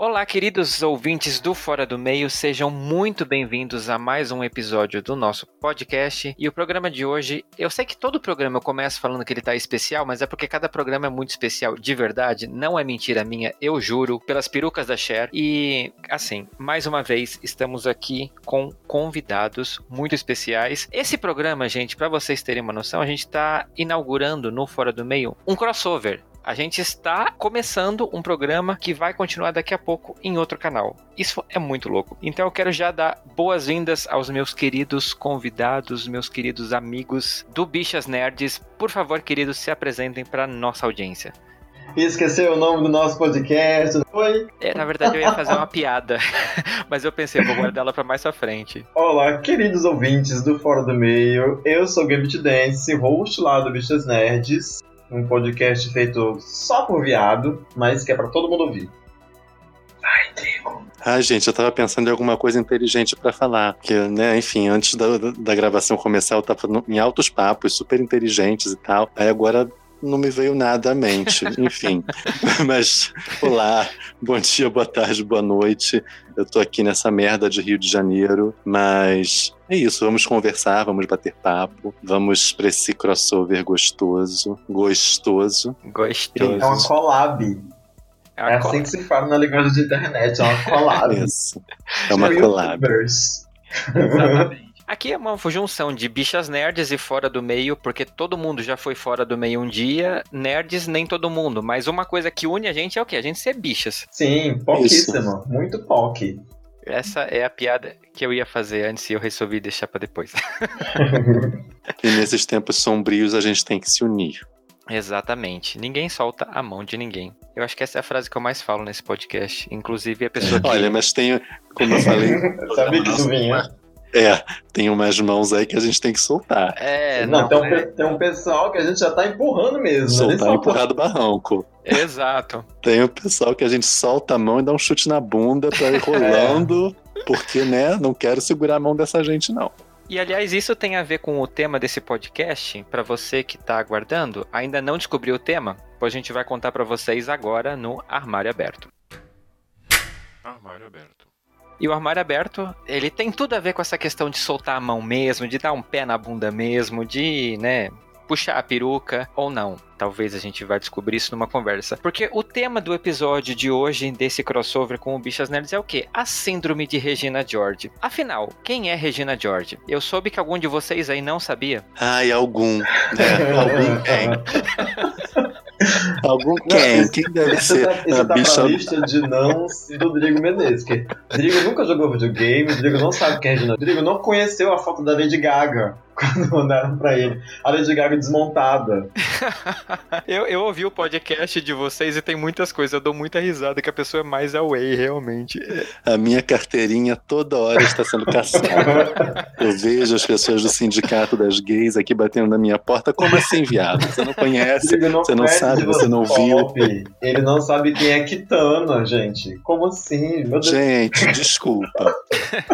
Olá, queridos ouvintes do Fora do Meio, sejam muito bem-vindos a mais um episódio do nosso podcast. E o programa de hoje, eu sei que todo programa eu começo falando que ele tá especial, mas é porque cada programa é muito especial de verdade, não é mentira minha, eu juro, pelas perucas da Cher. E assim, mais uma vez, estamos aqui com convidados muito especiais. Esse programa, gente, para vocês terem uma noção, a gente tá inaugurando no Fora do Meio um crossover a gente está começando um programa que vai continuar daqui a pouco em outro canal. Isso é muito louco. Então eu quero já dar boas-vindas aos meus queridos convidados, meus queridos amigos do Bichas Nerds. Por favor, queridos, se apresentem para nossa audiência. Esqueceu o nome do nosso podcast, foi? É, na verdade eu ia fazer uma piada, mas eu pensei, vou guardar ela para mais pra frente. Olá, queridos ouvintes do Fora do Meio, eu sou o Gambit Dance, host lá do Bichas Nerds um podcast feito só por viado, mas que é para todo mundo ouvir. Vai, Trigo. Ah, gente, eu tava pensando em alguma coisa inteligente para falar. Que, né, enfim, antes da, da gravação começar, eu tava em altos papos, super inteligentes e tal. Aí agora não me veio nada à mente, enfim. Mas, olá, bom dia, boa tarde, boa noite. Eu tô aqui nessa merda de Rio de Janeiro, mas é isso, vamos conversar, vamos bater papo, vamos pra esse crossover gostoso, gostoso. Gostoso. É uma collab. É, é assim que se fala na linguagem de internet, é uma collab. Isso, é uma collab. Exatamente. Aqui é uma junção de bichas nerds e fora do meio, porque todo mundo já foi fora do meio um dia. Nerds, nem todo mundo. Mas uma coisa que une a gente é o quê? A gente ser bichas. Sim, pouquíssimo. Muito POC. Essa é a piada que eu ia fazer antes e eu resolvi deixar para depois. e nesses tempos sombrios a gente tem que se unir. Exatamente. Ninguém solta a mão de ninguém. Eu acho que essa é a frase que eu mais falo nesse podcast. Inclusive a pessoa que. Olha, mas tem, como eu falei. Sabia que isso vinha. É, tem umas mãos aí que a gente tem que soltar. É, não, não tem, um, é... tem, um, pessoal que a gente já tá empurrando mesmo. Soltar e empurrar do barranco. Exato. Tem o pessoal que a gente solta a mão e dá um chute na bunda pra ir rolando, é. porque, né, não quero segurar a mão dessa gente, não. E aliás, isso tem a ver com o tema desse podcast. Para você que tá aguardando, ainda não descobriu o tema? Pois a gente vai contar para vocês agora no Armário Aberto. Armário Aberto. E o armário aberto, ele tem tudo a ver com essa questão de soltar a mão mesmo, de dar um pé na bunda mesmo, de, né, puxar a peruca ou não. Talvez a gente vai descobrir isso numa conversa. Porque o tema do episódio de hoje, desse crossover com o Bichas Nerds, é o quê? A síndrome de Regina George. Afinal, quem é Regina George? Eu soube que algum de vocês aí não sabia. Ai, algum. Né? algum quem? Algum quem? Não, quem deve isso ser? Tá, isso a tá bicha... lista de não do Rodrigo Menezes. Que Rodrigo nunca jogou videogame, Rodrigo não sabe quem é Regina. Rodrigo não conheceu a foto da Lady Gaga quando mandaram pra ele. A Lady Gaga desmontada. eu, eu ouvi o podcast de vocês e tem muitas coisas. Eu dou muita risada que a pessoa é mais away, realmente. A minha carteirinha toda hora está sendo caçada. eu vejo as pessoas do sindicato das gays aqui batendo na minha porta. Como assim, viado? Você não conhece, não você não sabe, você não viu. Ele não sabe quem é Kitana, gente. Como assim? Meu Deus. Gente, desculpa.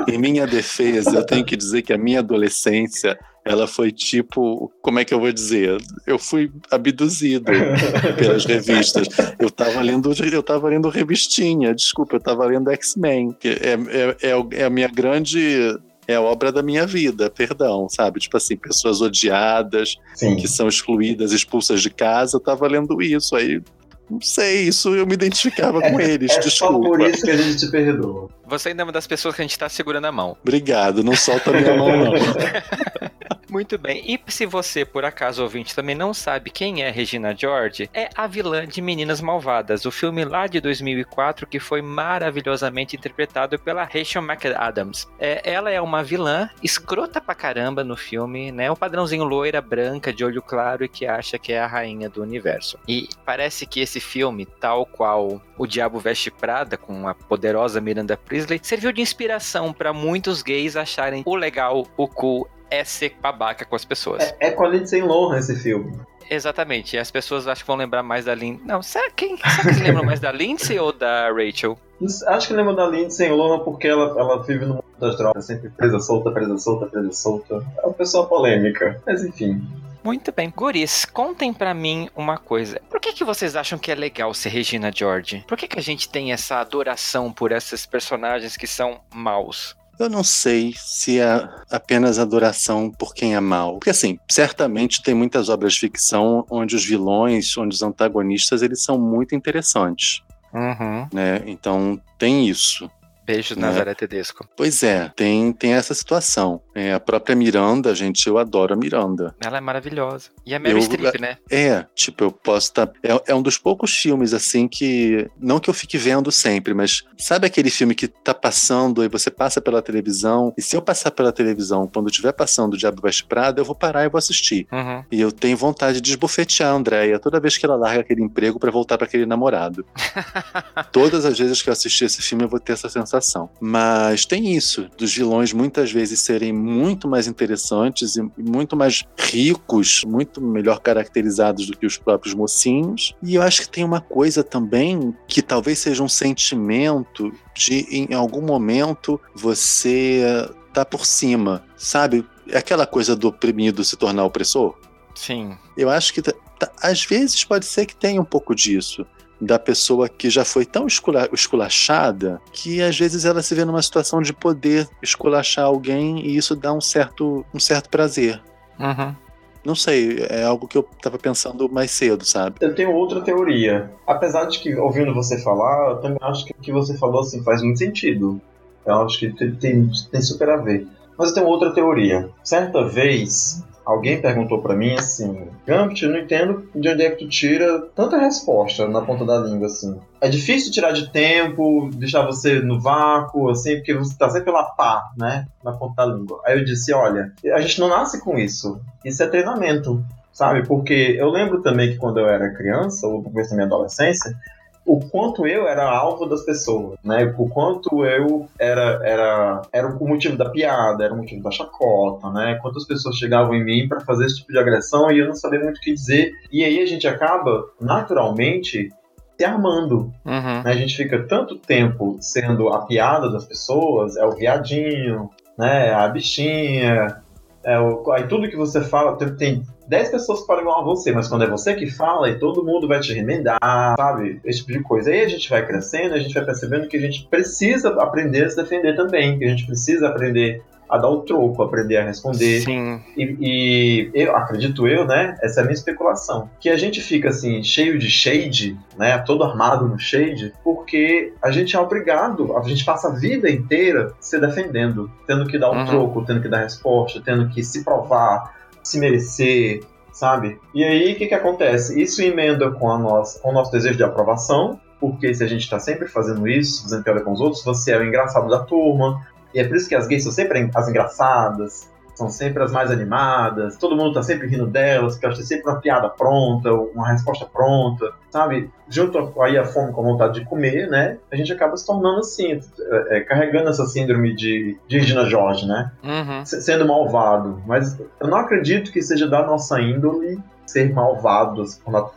Em minha defesa, eu tenho que dizer que a minha adolescência ela foi tipo, como é que eu vou dizer? Eu fui abduzido pelas revistas. Eu tava lendo, eu tava lendo revistinha, desculpa, eu tava lendo X-Men, que é, é, é, é a minha grande é a obra da minha vida, perdão, sabe? Tipo assim, pessoas odiadas, Sim. que são excluídas, expulsas de casa, eu tava lendo isso, aí não sei, isso eu me identificava com é, eles, é desculpa. só por isso que a gente te perdoa. Você ainda é uma das pessoas que a gente tá segurando a mão. Obrigado, não solta a minha mão não. Muito bem. E se você, por acaso, ouvinte, também não sabe quem é Regina George, é a vilã de Meninas Malvadas, o filme lá de 2004 que foi maravilhosamente interpretado pela Rachel McAdams. É, ela é uma vilã escrota pra caramba no filme, né? O padrãozinho loira, branca, de olho claro e que acha que é a rainha do universo. E parece que esse filme, tal qual O Diabo Veste Prada, com a poderosa Miranda Priestley, serviu de inspiração para muitos gays acharem o legal, o cool é ser babaca com as pessoas. É, é com a Lindsay Lohan esse filme. Exatamente, e as pessoas acho que vão lembrar mais da Lindsay. Não, será, quem, será que lembram mais da Lindsay ou da Rachel? Acho que lembram da Lindsay Lohan porque ela, ela vive no mundo das drogas, sempre presa solta, presa solta, presa solta. É uma pessoa polêmica, mas enfim. Muito bem. Guris, contem pra mim uma coisa. Por que, que vocês acham que é legal ser Regina George? Por que, que a gente tem essa adoração por esses personagens que são maus? Eu não sei se é apenas adoração por quem é mal. Porque, assim, certamente tem muitas obras de ficção onde os vilões, onde os antagonistas, eles são muito interessantes. Uhum. Né? Então, tem isso. Beijo, Né? Nazaré Tedesco. Pois é, tem, tem essa situação. É, a própria Miranda, gente, eu adoro a Miranda. Ela é maravilhosa. E a Mary Eu- Streep, né? É, tipo, eu posso estar. é, é um dos poucos filmes, assim, que. Não que eu fique vendo sempre, mas sabe aquele filme que tá passando e você passa pela televisão? E se eu passar pela televisão, quando estiver passando o Diabo Veste Prada, eu vou parar e vou assistir. Uhum. E eu tenho vontade de esbofetear a Andréia toda vez que ela larga aquele emprego pra voltar pra aquele namorado. Todas as vezes que eu assistir esse filme, eu vou ter essa sensação. Mas tem isso, dos vilões muitas vezes serem muito mais interessantes e muito mais ricos, muito melhor caracterizados do que os próprios mocinhos. E eu acho que tem uma coisa também que talvez seja um sentimento de, em algum momento, você tá por cima, sabe? Aquela coisa do oprimido se tornar opressor. Sim. Eu acho que tá- tá- às vezes pode ser que tenha um pouco disso. Da pessoa que já foi tão escula- esculachada que às vezes ela se vê numa situação de poder esculachar alguém e isso dá um certo, um certo prazer. Uhum. Não sei, é algo que eu tava pensando mais cedo, sabe? Eu tenho outra teoria. Apesar de que, ouvindo você falar, eu também acho que o que você falou assim, faz muito sentido. Eu acho que tem, tem, tem super a ver. Mas eu tenho outra teoria. Certa vez, alguém perguntou pra mim assim: Gambit, eu não entendo de onde é que tu tira tanta resposta na ponta da língua, assim. É difícil tirar de tempo, deixar você no vácuo, assim, porque você tá sempre lá pá, né? Na ponta da língua. Aí eu disse: olha, a gente não nasce com isso. Isso é treinamento sabe? Porque eu lembro também que quando eu era criança, ou no começo da minha adolescência, o quanto eu era alvo das pessoas, né? O quanto eu era, era, era o motivo da piada, era o motivo da chacota, né? Quantas pessoas chegavam em mim para fazer esse tipo de agressão e eu não sabia muito o que dizer. E aí a gente acaba, naturalmente, se armando, Uhum. né? A gente fica tanto tempo sendo a piada das pessoas, é o viadinho, né? A bichinha, é o... aí tudo que você fala, tem- tem 10 pessoas que falam igual a você, mas quando é você que fala, e todo mundo vai te remendar, sabe? Esse tipo de coisa. Aí a gente vai crescendo, a gente vai percebendo que a gente precisa aprender a se defender também, que a gente precisa aprender a dar o troco, aprender a responder. Sim. E, e eu acredito eu, né? Essa é a minha especulação. Que a gente fica assim, cheio de shade, né? Todo armado no shade, porque a gente é obrigado, a gente passa a vida inteira se defendendo, tendo que dar o Uhum. troco, tendo que dar resposta, tendo que se provar, se merecer, sabe? E aí o que, que acontece? Isso emenda com, a nossa, com o nosso desejo de aprovação, porque se a gente tá sempre fazendo isso, fazendo piada com os outros, você é o engraçado da turma, e é por isso que as gays são sempre as engraçadas, são sempre as mais animadas, todo mundo tá sempre rindo delas, porque elas têm sempre uma piada pronta, uma resposta pronta, sabe? Junto aí a fome com a vontade de comer, né? A gente acaba se tornando assim, é, é, carregando essa síndrome de, de Regina George, né? Uhum. Se- Sendo malvado. Mas eu não acredito que seja da nossa índole ser malvado,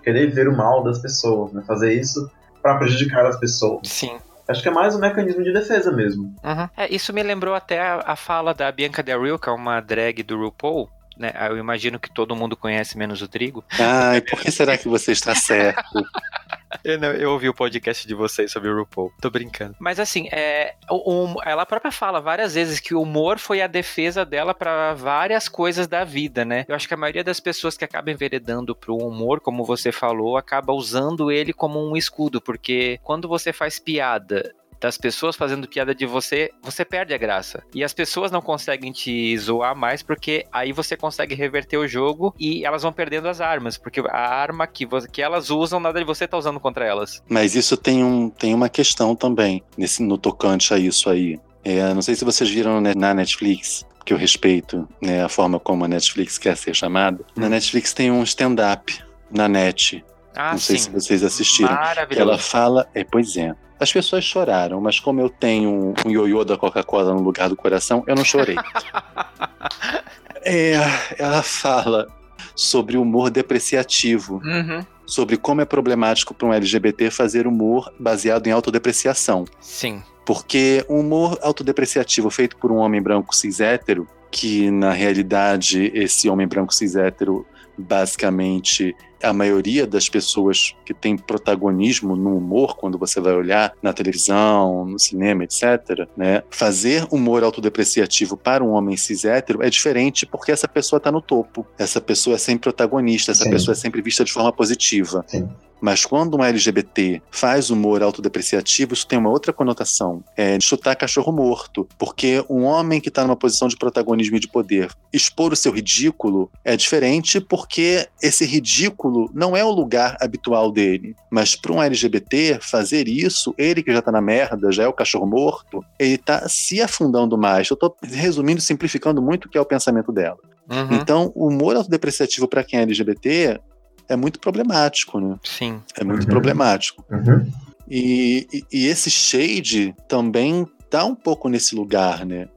querer ver o mal das pessoas, né? Fazer isso para prejudicar as pessoas. Sim. Acho que é mais um mecanismo de defesa mesmo. Uhum. É, isso me lembrou até a, a fala da Bianca Del Rio, que é uma drag do RuPaul. Né? Eu imagino que todo mundo conhece, menos o Drigo. Ai, por que será que você está certo? Eu, não, eu ouvi o podcast de vocês sobre o RuPaul. Tô brincando. Mas assim, é, o- o- ela própria fala várias vezes que o humor foi a defesa dela pra várias coisas da vida, né? Eu acho que a maioria das pessoas que acabam enveredando pro humor, como você falou, acaba usando ele como um escudo, porque quando você faz piada das pessoas fazendo piada de você, você perde a graça. E as pessoas não conseguem te zoar mais porque aí você consegue reverter o jogo e elas vão perdendo as armas, porque a arma que, vo- que elas usam, nada de você tá usando contra elas. Mas isso tem, um, tem uma questão também nesse, no tocante a isso aí. É, não sei se vocês viram na Netflix, que eu respeito né, a forma como a Netflix quer ser chamada. Na Netflix tem um stand-up na net. Ah, não sei sim. se vocês assistiram. Maravilhoso. ela fala. É, pois é. As pessoas choraram, mas como eu tenho um, ioiô da Coca-Cola no lugar do coração, eu não chorei. é, ela fala sobre humor depreciativo, Uhum. sobre como é problemático para um LGBT fazer humor baseado em autodepreciação. Sim. Porque um humor autodepreciativo feito por um homem branco cis hétero, que na realidade esse homem branco cis hétero basicamente a maioria das pessoas que tem protagonismo no humor, quando você vai olhar na televisão, no cinema, etc., né? Fazer humor autodepreciativo para um homem cis hétero é diferente porque essa pessoa está no topo. Essa pessoa é sempre protagonista, essa Sim. pessoa é sempre vista de forma positiva. Sim. Mas quando um LGBT faz humor autodepreciativo, isso tem uma outra conotação. É chutar cachorro morto. Porque um homem que está numa posição de protagonismo e de poder expor o seu ridículo é diferente porque esse ridículo não é o lugar habitual dele. Mas para um LGBT fazer isso, ele que já está na merda, já é o cachorro morto, ele está se afundando mais. Eu estou resumindo, simplificando muito o que é o pensamento dela. Uhum. Então, o humor autodepreciativo para quem é LGBT é muito problemático, né? Sim. É muito uhum. problemático. Uhum. E, e, e, esse shade também tá um pouco nesse lugar, né?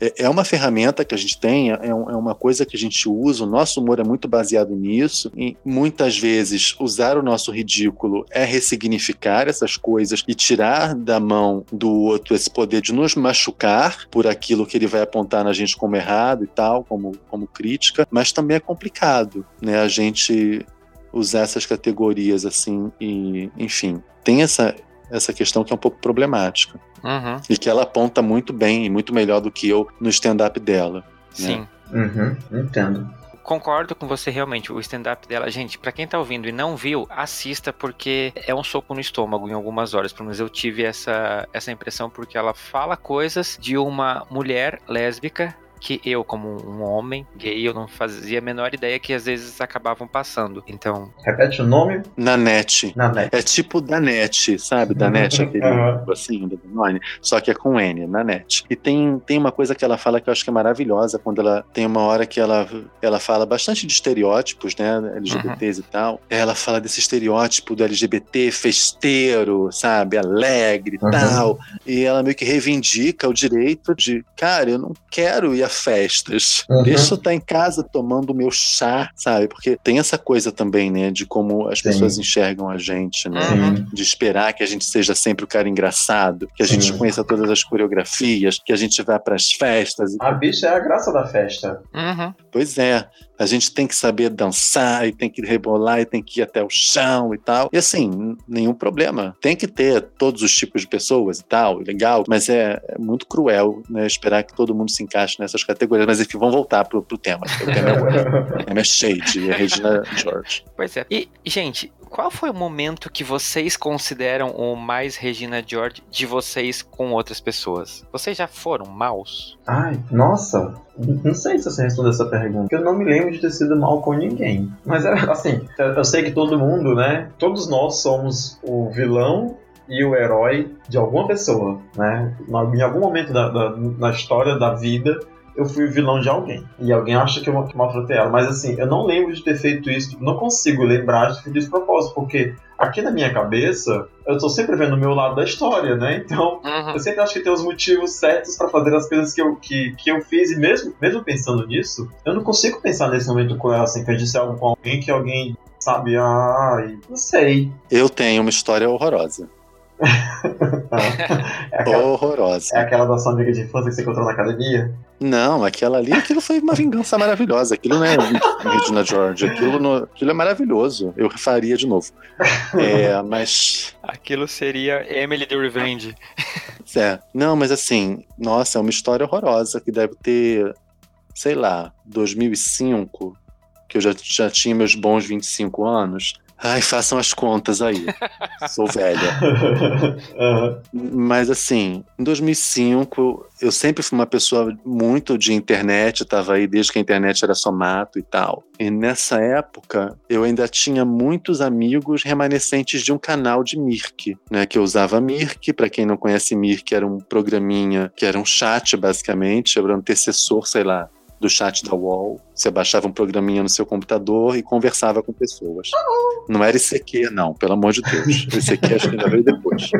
É, é uma ferramenta que a gente tem, é, é, uma coisa que a gente usa, o nosso humor é muito baseado nisso, e muitas vezes usar o nosso ridículo é ressignificar essas coisas e tirar da mão do outro esse poder de nos machucar por aquilo que ele vai apontar na gente como errado e tal, como, como crítica, mas também é complicado, né? A gente usar essas categorias assim e, enfim, tem essa essa questão que é um pouco problemática uhum. e que ela aponta muito bem e muito melhor do que eu no stand-up dela. Né? Sim, né? uhum, entendo. Concordo com você realmente, o stand-up dela, gente, para quem tá ouvindo e não viu, assista porque é um soco no estômago em algumas horas, pelo menos eu tive essa, essa impressão porque ela fala coisas de uma mulher lésbica que eu, como um homem gay, eu não fazia a menor ideia que às vezes acabavam passando. Então. Repete o nome? Nanete. Nanete. É tipo Danete, sabe? Danete, aquele uhum. assim, do Danone, só que é com N, Nanete. E tem, tem uma coisa que ela fala que eu acho que é maravilhosa, quando ela tem uma hora que ela, ela fala bastante de estereótipos, né? LGBTs uhum. e tal. Ela fala desse estereótipo do LGBT festeiro, sabe? Alegre e uhum. tal. E ela meio que reivindica o direito de, cara, eu não quero ir a festas. Uhum. Deixa eu estar em casa tomando o meu chá, sabe? Porque tem essa coisa também, né? De como as Sim. pessoas enxergam a gente, né? Uhum. De esperar que a gente seja sempre o cara engraçado, que a gente Sim. conheça todas as coreografias, que a gente vá para as festas. A bicha é a graça da festa. Uhum. Pois é a gente tem que saber dançar e tem que rebolar e tem que ir até o chão e tal. E assim, nenhum problema. Tem que ter todos os tipos de pessoas e tal, legal, mas é, é muito cruel né, esperar que todo mundo se encaixe nessas categorias. Mas enfim, vamos voltar pro, pro tema. O tema é, o tema é Shade, é Regina George. Pois é. E, gente, qual foi o momento que vocês consideram o mais Regina George de vocês com outras pessoas? Vocês já foram maus? Ai, nossa, não sei se você respondeu essa pergunta. Eu não me lembro de ter sido mal com ninguém. Mas é assim, eu sei que todo mundo, né? Todos nós somos o vilão e o herói de alguma pessoa, né? Em algum momento da, da, na história da vida, eu fui o vilão de alguém. E alguém acha que eu, que maltratei ela. Mas assim, eu não lembro de ter feito isso, não consigo lembrar de ter feito isso propósito, porque aqui na minha cabeça, eu tô sempre vendo o meu lado da história, né? Então, uhum. eu sempre acho que tem os motivos certos para fazer as coisas que eu, que, que eu fiz, e mesmo, mesmo pensando nisso, eu não consigo pensar nesse momento com ela, assim, que eu disse algo com alguém que alguém sabe, ah, não sei. Eu tenho uma história horrorosa. É aquela, Horrorosa. É aquela da sua amiga de infância que você encontrou na academia? Não, aquela ali, aquilo foi uma vingança maravilhosa. Aquilo não é Regina George, aquilo, no, aquilo é maravilhoso. Eu faria de novo. É, mas. Aquilo seria Emily the Revenge. É, não, mas assim, nossa, é uma história horrorosa que deve ter, sei lá, 2005, que eu já, já tinha meus bons 25 anos. Ai, façam as contas aí. Sou velha. Uhum. Mas assim, em 2005, eu sempre fui uma pessoa muito de internet, estava aí desde que a internet era só mato e tal. E nessa época, eu ainda tinha muitos amigos remanescentes de um canal de Mirk, né? Que eu usava Mirk. Para quem não conhece Mirk, era um programinha que era um chat, basicamente, era um antecessor, sei lá, do chat da UOL. Você baixava um programinha no seu computador e conversava com pessoas. Não era ICQ, não, pelo amor de Deus. ICQ acho que ainda veio depois.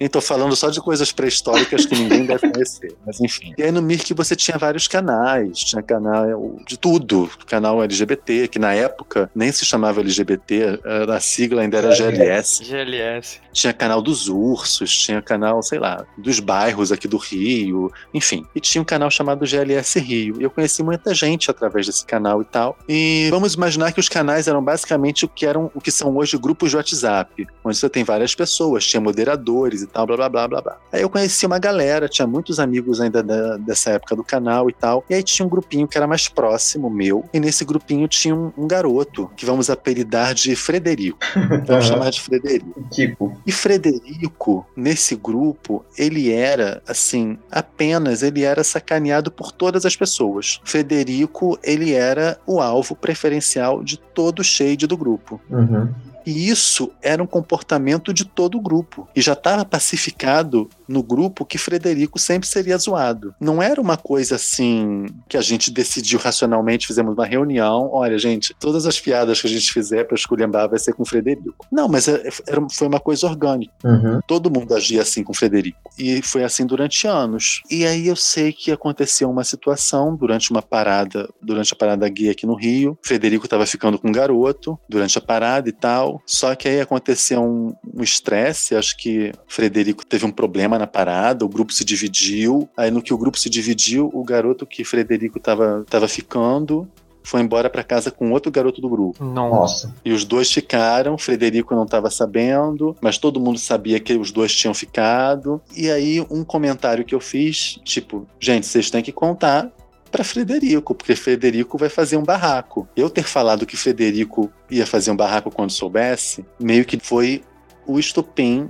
Nem tô falando só de coisas pré-históricas que ninguém deve conhecer, mas enfim. E aí no Mirk você tinha vários canais, tinha canal de tudo, canal LGBT, que na época nem se chamava LGBT, a sigla ainda era GLS. GLS. Tinha canal dos ursos, tinha canal, sei lá, dos bairros aqui do Rio, enfim. E tinha um canal chamado GLS Rio. E eu conheci muita gente através desse canal e tal. E vamos imaginar que os canais eram basicamente o que eram o que são hoje grupos de WhatsApp, onde você tem várias pessoas, tinha moderadores e tal, blá blá blá blá blá. Aí eu conheci uma galera, tinha muitos amigos ainda da, dessa época do canal e tal. E aí tinha um grupinho que era mais próximo meu, e nesse grupinho tinha um, um garoto que vamos apelidar de Frederico. Vamos chamar de Frederico. Tipo. E Frederico, nesse grupo, ele era, assim, apenas ele era sacaneado por todas as pessoas. Frederico, ele era o alvo preferencial de todo o shade do grupo. Uhum. E isso era um comportamento de todo o grupo. E já estava pacificado no grupo que Frederico sempre seria zoado. Não era uma coisa assim que a gente decidiu racionalmente, fizemos uma reunião. Olha, gente, todas as piadas que a gente fizer para esculhambar vai ser com Frederico. Não, mas é, era, foi uma coisa orgânica. Uhum. Todo mundo agia assim com Frederico. E foi assim durante anos. E aí eu sei que aconteceu uma situação durante uma parada, durante a parada gay aqui no Rio. Frederico estava ficando com um garoto durante a parada e tal. Só que aí aconteceu um um estresse. Acho que Frederico teve um problema na parada, o grupo se dividiu. Aí no que o grupo se dividiu, o garoto que Frederico estava tava ficando foi embora para casa com outro garoto do grupo. Nossa. E os dois ficaram, Frederico não estava sabendo, mas todo mundo sabia que os dois tinham ficado. E aí, um comentário que eu fiz, tipo, gente, vocês têm que contar para Frederico, porque Frederico vai fazer um barraco. Eu ter falado que Frederico ia fazer um barraco quando soubesse, meio que foi o estopim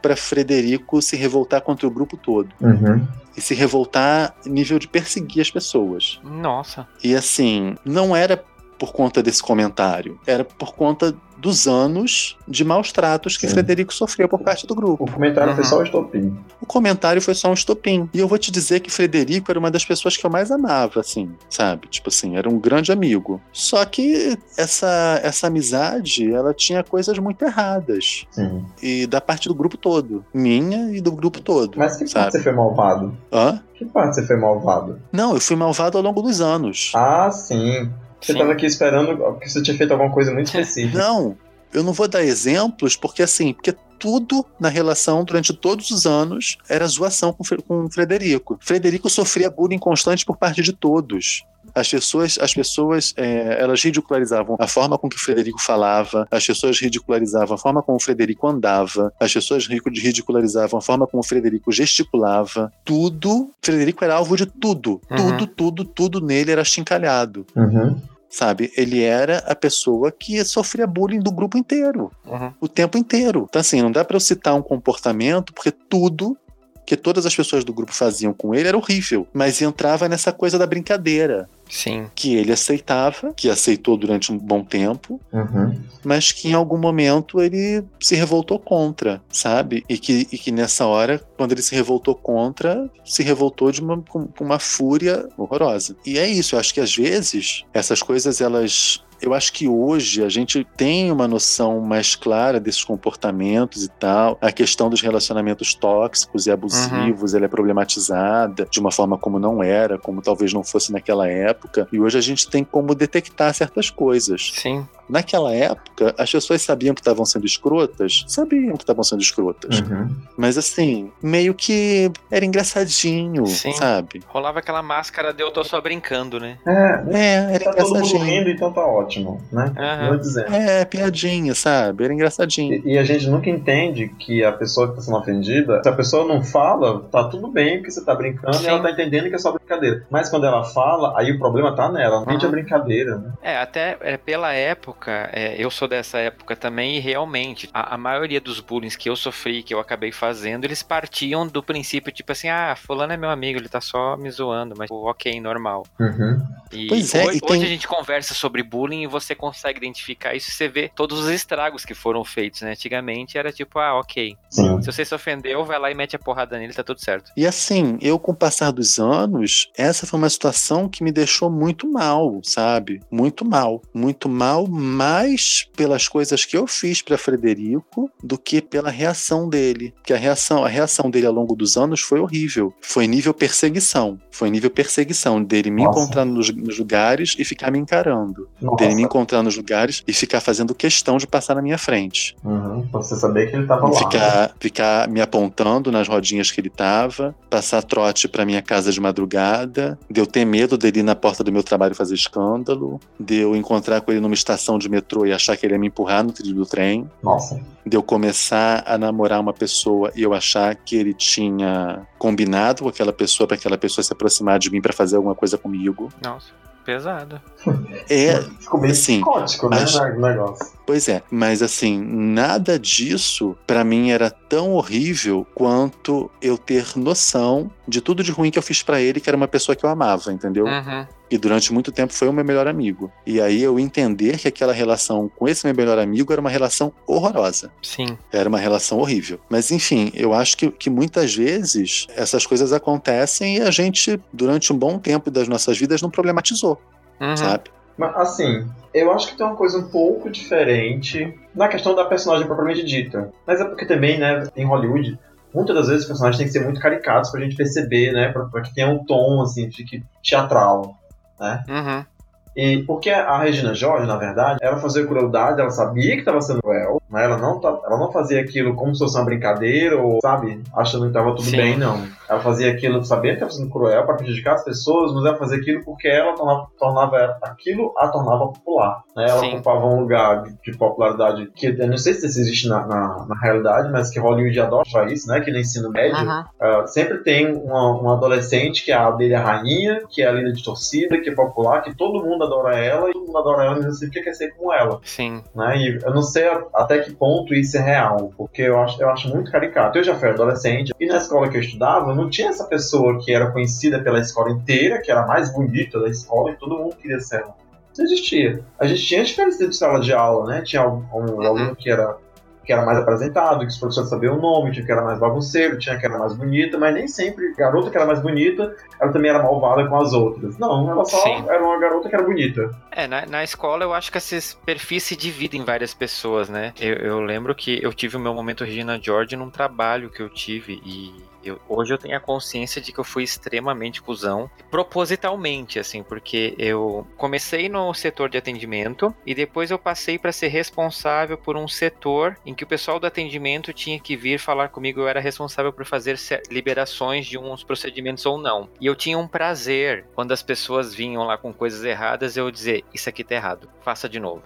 para Frederico se revoltar contra o grupo todo. Uhum. E se revoltar nível de perseguir as pessoas. Nossa. E assim, não era por conta desse comentário, era por conta dos anos de maus tratos que Sim. Frederico sofreu por parte do grupo. O comentário foi Uhum. só o estopim. O comentário foi só um estopim. E eu vou te dizer que Frederico era uma das pessoas que eu mais amava, assim, sabe? Tipo assim, era um grande amigo. Só que essa, essa amizade, ela tinha coisas muito erradas. Sim. E da parte do grupo todo. Minha e do grupo todo. Mas que parte sabe? você foi malvado? Hã? Que parte você foi malvado? Não, eu fui malvado ao longo dos anos. Ah, sim. Você Sim. tava aqui esperando que você tinha feito alguma coisa muito específica. Não, eu não vou dar exemplos, porque assim, porque tudo na relação durante todos os anos era zoação com, com Frederico. Frederico sofria bullying constante por parte de todos. As pessoas, as pessoas, é, elas ridicularizavam a forma com que Frederico falava, as pessoas ridicularizavam a forma como o Frederico andava, as pessoas ridicularizavam a forma como o Frederico gesticulava. Tudo, Frederico era alvo de tudo, Uhum. tudo, tudo, tudo nele era chincalhado Uhum. sabe? Ele era a pessoa que sofria bullying do grupo inteiro, Uhum. o tempo inteiro. Então, assim, não dá pra eu citar um comportamento, porque tudo que todas as pessoas do grupo faziam com ele era horrível, mas entrava nessa coisa da brincadeira, Sim. que ele aceitava, que aceitou durante um bom tempo, Uhum. mas que em algum momento ele se revoltou contra, sabe? E que, e que nessa hora, quando ele se revoltou contra, se revoltou de uma, com, com uma fúria horrorosa. E é isso, eu acho que às vezes essas coisas elas. Eu acho que hoje a gente tem uma noção mais clara desses comportamentos e tal. A questão dos relacionamentos tóxicos e abusivos, ela é problematizada de uma forma como não era, como talvez não fosse naquela época. E hoje a gente tem como detectar certas coisas. Sim. Naquela época, as pessoas sabiam que estavam sendo escrotas, sabiam que estavam sendo escrotas. Uhum. Mas assim, meio que era engraçadinho, Sim. sabe? Rolava aquela máscara de eu tô só brincando, né? É, É, era tá todo mundo engraçadinho. rindo, então tá ótimo, né? Aham. Vou dizendo. É, piadinha, sabe? Era engraçadinho. E, e a gente nunca entende que a pessoa que tá sendo ofendida, se a pessoa não fala, tá tudo bem porque você tá brincando Sim. e ela tá entendendo que é só brincadeira. Mas quando ela fala, aí o problema tá nela, não entende a Uhum. brincadeira, né? É, até é, pela época, é, eu sou dessa época também, e realmente, a, a maioria dos bullying que eu sofri, que eu acabei fazendo, eles partiam do princípio, tipo assim, ah, fulano é meu amigo, ele tá só me zoando, mas ok, normal. Uhum. E Pois é, hoje, e tem- hoje a gente conversa sobre bullying assim e você consegue identificar isso, você vê todos os estragos que foram feitos, né? Antigamente era tipo, ah, ok. Sim. Se você se ofendeu, vai lá e mete a porrada nele, tá tudo certo. E assim, eu com o passar dos anos, essa foi uma situação que me deixou muito mal, sabe? Muito mal. Muito mal, mais pelas coisas que eu fiz para Frederico do que pela reação dele. Porque a reação, a reação dele ao longo dos anos foi horrível. Foi nível perseguição. Foi nível perseguição dele me Nossa. encontrar nos, nos lugares e ficar me encarando. Nossa. Dele me encontrar nos lugares e ficar fazendo questão de passar na minha frente. Uhum. Pra você saber que ele tava lá. né? Ficar, ficar me apontando nas rodinhas que ele tava, passar trote pra minha casa de madrugada, de eu ter medo dele ir na porta do meu trabalho fazer escândalo, de eu encontrar com ele numa estação de metrô e achar que ele ia me empurrar no trilho do trem, Nossa. de eu começar a namorar uma pessoa e eu achar que ele tinha combinado com aquela pessoa para aquela pessoa se aproximar de mim para fazer alguma coisa comigo. Nossa, pesado. É, Ficou meio Assim, psicótico, né? mas- O negócio. Pois é, mas assim, nada disso pra mim era tão horrível quanto eu ter noção de tudo de ruim que eu fiz pra ele, que era uma pessoa que eu amava, entendeu? Uhum. E durante muito tempo foi o meu melhor amigo. E aí eu entender que aquela relação com esse meu melhor amigo era uma relação horrorosa. Sim. Era uma relação horrível. Mas enfim, eu acho que, que muitas vezes essas coisas acontecem e a gente, durante um bom tempo das nossas vidas, não problematizou, Uhum. sabe? Mas, assim, eu acho que tem uma coisa um pouco diferente na questão da personagem propriamente dita. Mas é porque também, né, em Hollywood, muitas das vezes os personagens têm que ser muito caricatos pra gente perceber, né, pra, pra que tenha um tom, assim, fique teatral, né? Uhum. E porque a Regina George, na verdade, ela fazia crueldade, ela sabia que estava sendo cruel, mas ela não, tá- ela não fazia aquilo como se fosse uma brincadeira ou, sabe, achando que estava tudo Sim. bem, não. Ela fazia aquilo sabendo que estava sendo cruel para prejudicar as pessoas, mas ela fazia aquilo porque ela tornava, tornava aquilo a tornava popular. Né? Ela Sim. ocupava um lugar de, de popularidade que eu não sei se isso existe na, na, na realidade, mas que Hollywood adora isso, né? Que no ensino médio Uhum. Uh, sempre tem uma, uma adolescente que é a abelha rainha, que é a líder de torcida, que é popular, que todo mundo adora ela e todo mundo adora ela e você quer ser como ela. Sim. Né? E eu não sei a- até que ponto isso é real, porque eu acho, eu acho muito caricato. Eu já fui adolescente e na escola que eu estudava não tinha essa pessoa que era conhecida pela escola inteira, que era a mais bonita da escola e todo mundo queria ser ela. Não existia. A gente tinha diferença de sala de aula, né? Tinha um, um aluno que era que era mais apresentado, que os professores sabiam o nome, tinha que era mais bagunceiro, tinha que era mais bonita, mas nem sempre garota que era mais bonita, ela também era malvada com as outras. Não, ela só Sim. era uma garota que era bonita. É, na, na escola eu acho que esses perfis se dividem em várias pessoas, né? Eu, eu lembro que eu tive o meu momento Regina George num trabalho que eu tive e eu- hoje eu tenho a consciência de que eu fui extremamente cuzão, propositalmente, assim, porque eu comecei no setor de atendimento e depois eu passei para ser responsável por um setor em que o pessoal do atendimento tinha que vir falar comigo, eu era responsável por fazer liberações de uns procedimentos ou não. E eu tinha um prazer quando as pessoas vinham lá com coisas erradas, eu dizer, isso aqui tá errado, faça de novo.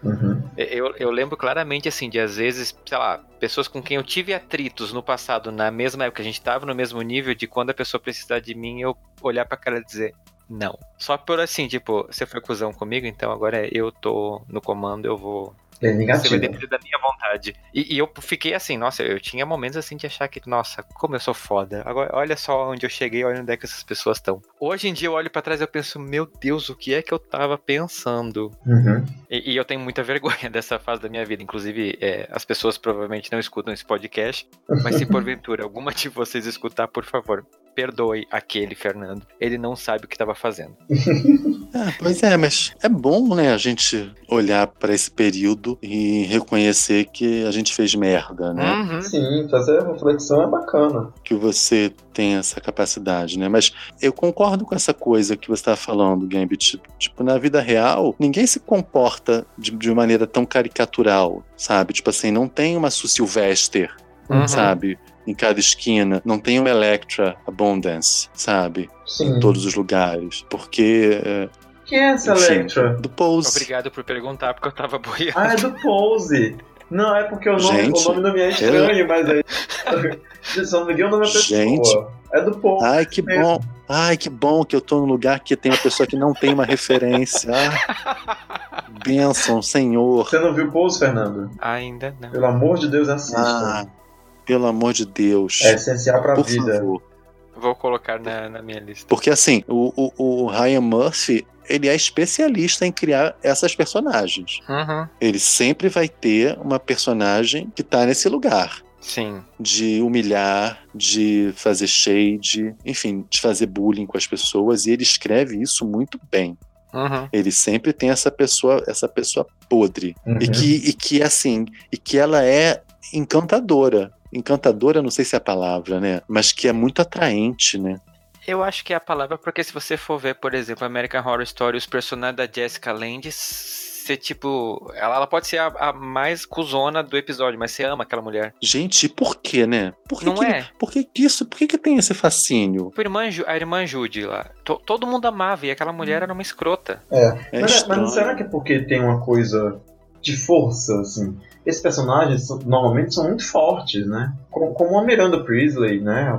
Eu, eu lembro claramente, assim, de às vezes, sei lá, pessoas com quem eu tive atritos no passado, na mesma época, a gente tava no mesmo nível, de quando a pessoa precisar de mim, eu olhar pra cara e dizer, não. Só por assim, tipo, você foi cuzão comigo, então agora eu tô no comando, eu vou. É Você vai negativo. depender da minha vontade. E, e eu fiquei assim, nossa, eu tinha momentos assim de achar que, nossa, como eu sou foda. Agora, olha só onde eu cheguei, olha onde é que essas pessoas estão. Hoje em dia eu olho pra trás e eu penso, meu Deus, o que é que eu tava pensando? Uhum. E, e eu tenho muita vergonha dessa fase da minha vida. Inclusive, é, as pessoas provavelmente não escutam esse podcast. Mas se porventura alguma de vocês escutar, por favor, perdoe aquele Fernando. Ele não sabe o que estava fazendo. Ah, pois é, mas é bom, né, a gente olhar para esse período e reconhecer que a gente fez merda, né? Uhum. Sim, fazer reflexão é bacana. Que você tem essa capacidade, né? Mas eu concordo com essa coisa que você estava falando, Gambit. Tipo, na vida real, ninguém se comporta de, de maneira tão caricatural, sabe? Tipo assim, não tem uma Sue Sylvester, Uhum. sabe? Em cada esquina. Não tem uma Electra Abundance, sabe? Sim. Em todos os lugares. Porque. é, Quem é essa enfim, Electra? do Pose. Obrigado por perguntar, porque eu tava boiando. Ah, é do Pose. Não, é porque o nome, Gente, o nome não me é estranho, mas aí. Se não me engano, o nome é pessoa. Gente. É do Pose. Ai, que mesmo. bom. Ai, que bom que eu tô num lugar que tem uma pessoa que não tem uma referência. Ah, bênção, Senhor. Você não viu Pose, Fernando? Ainda não. Pelo amor de Deus, assista. Ah, pelo amor de Deus. É essencial pra Por vida. favor. Vou colocar na, na minha lista. Porque assim, o, o, o Ryan Murphy, ele é especialista em criar essas personagens. Uhum. Ele sempre vai ter uma personagem que tá nesse lugar. Sim. De humilhar, de fazer shade, enfim, de fazer bullying com as pessoas, e ele escreve isso muito bem. Uhum. Ele sempre tem essa pessoa, essa pessoa podre. Uhum. E que, e que assim, e que ela é encantadora. Encantadora, não sei se é a palavra, né? Mas que é muito atraente, né? Eu acho que é a palavra, porque se você for ver, por exemplo, American Horror Story, os personagens da Jessica Lange, você tipo. Ela, ela pode ser a, a mais cuzona do episódio, mas você ama aquela mulher. Gente, e por quê, né? Por que Não que, é? Por que que isso? Por que, que tem esse fascínio? A irmã, a irmã Judy lá. to- todo mundo amava e aquela mulher era uma escrota. É. É mas, mas será que é porque tem uma coisa de força, assim? Esses personagens são- normalmente são muito fortes, né? Como, como a Miranda Priestley, né?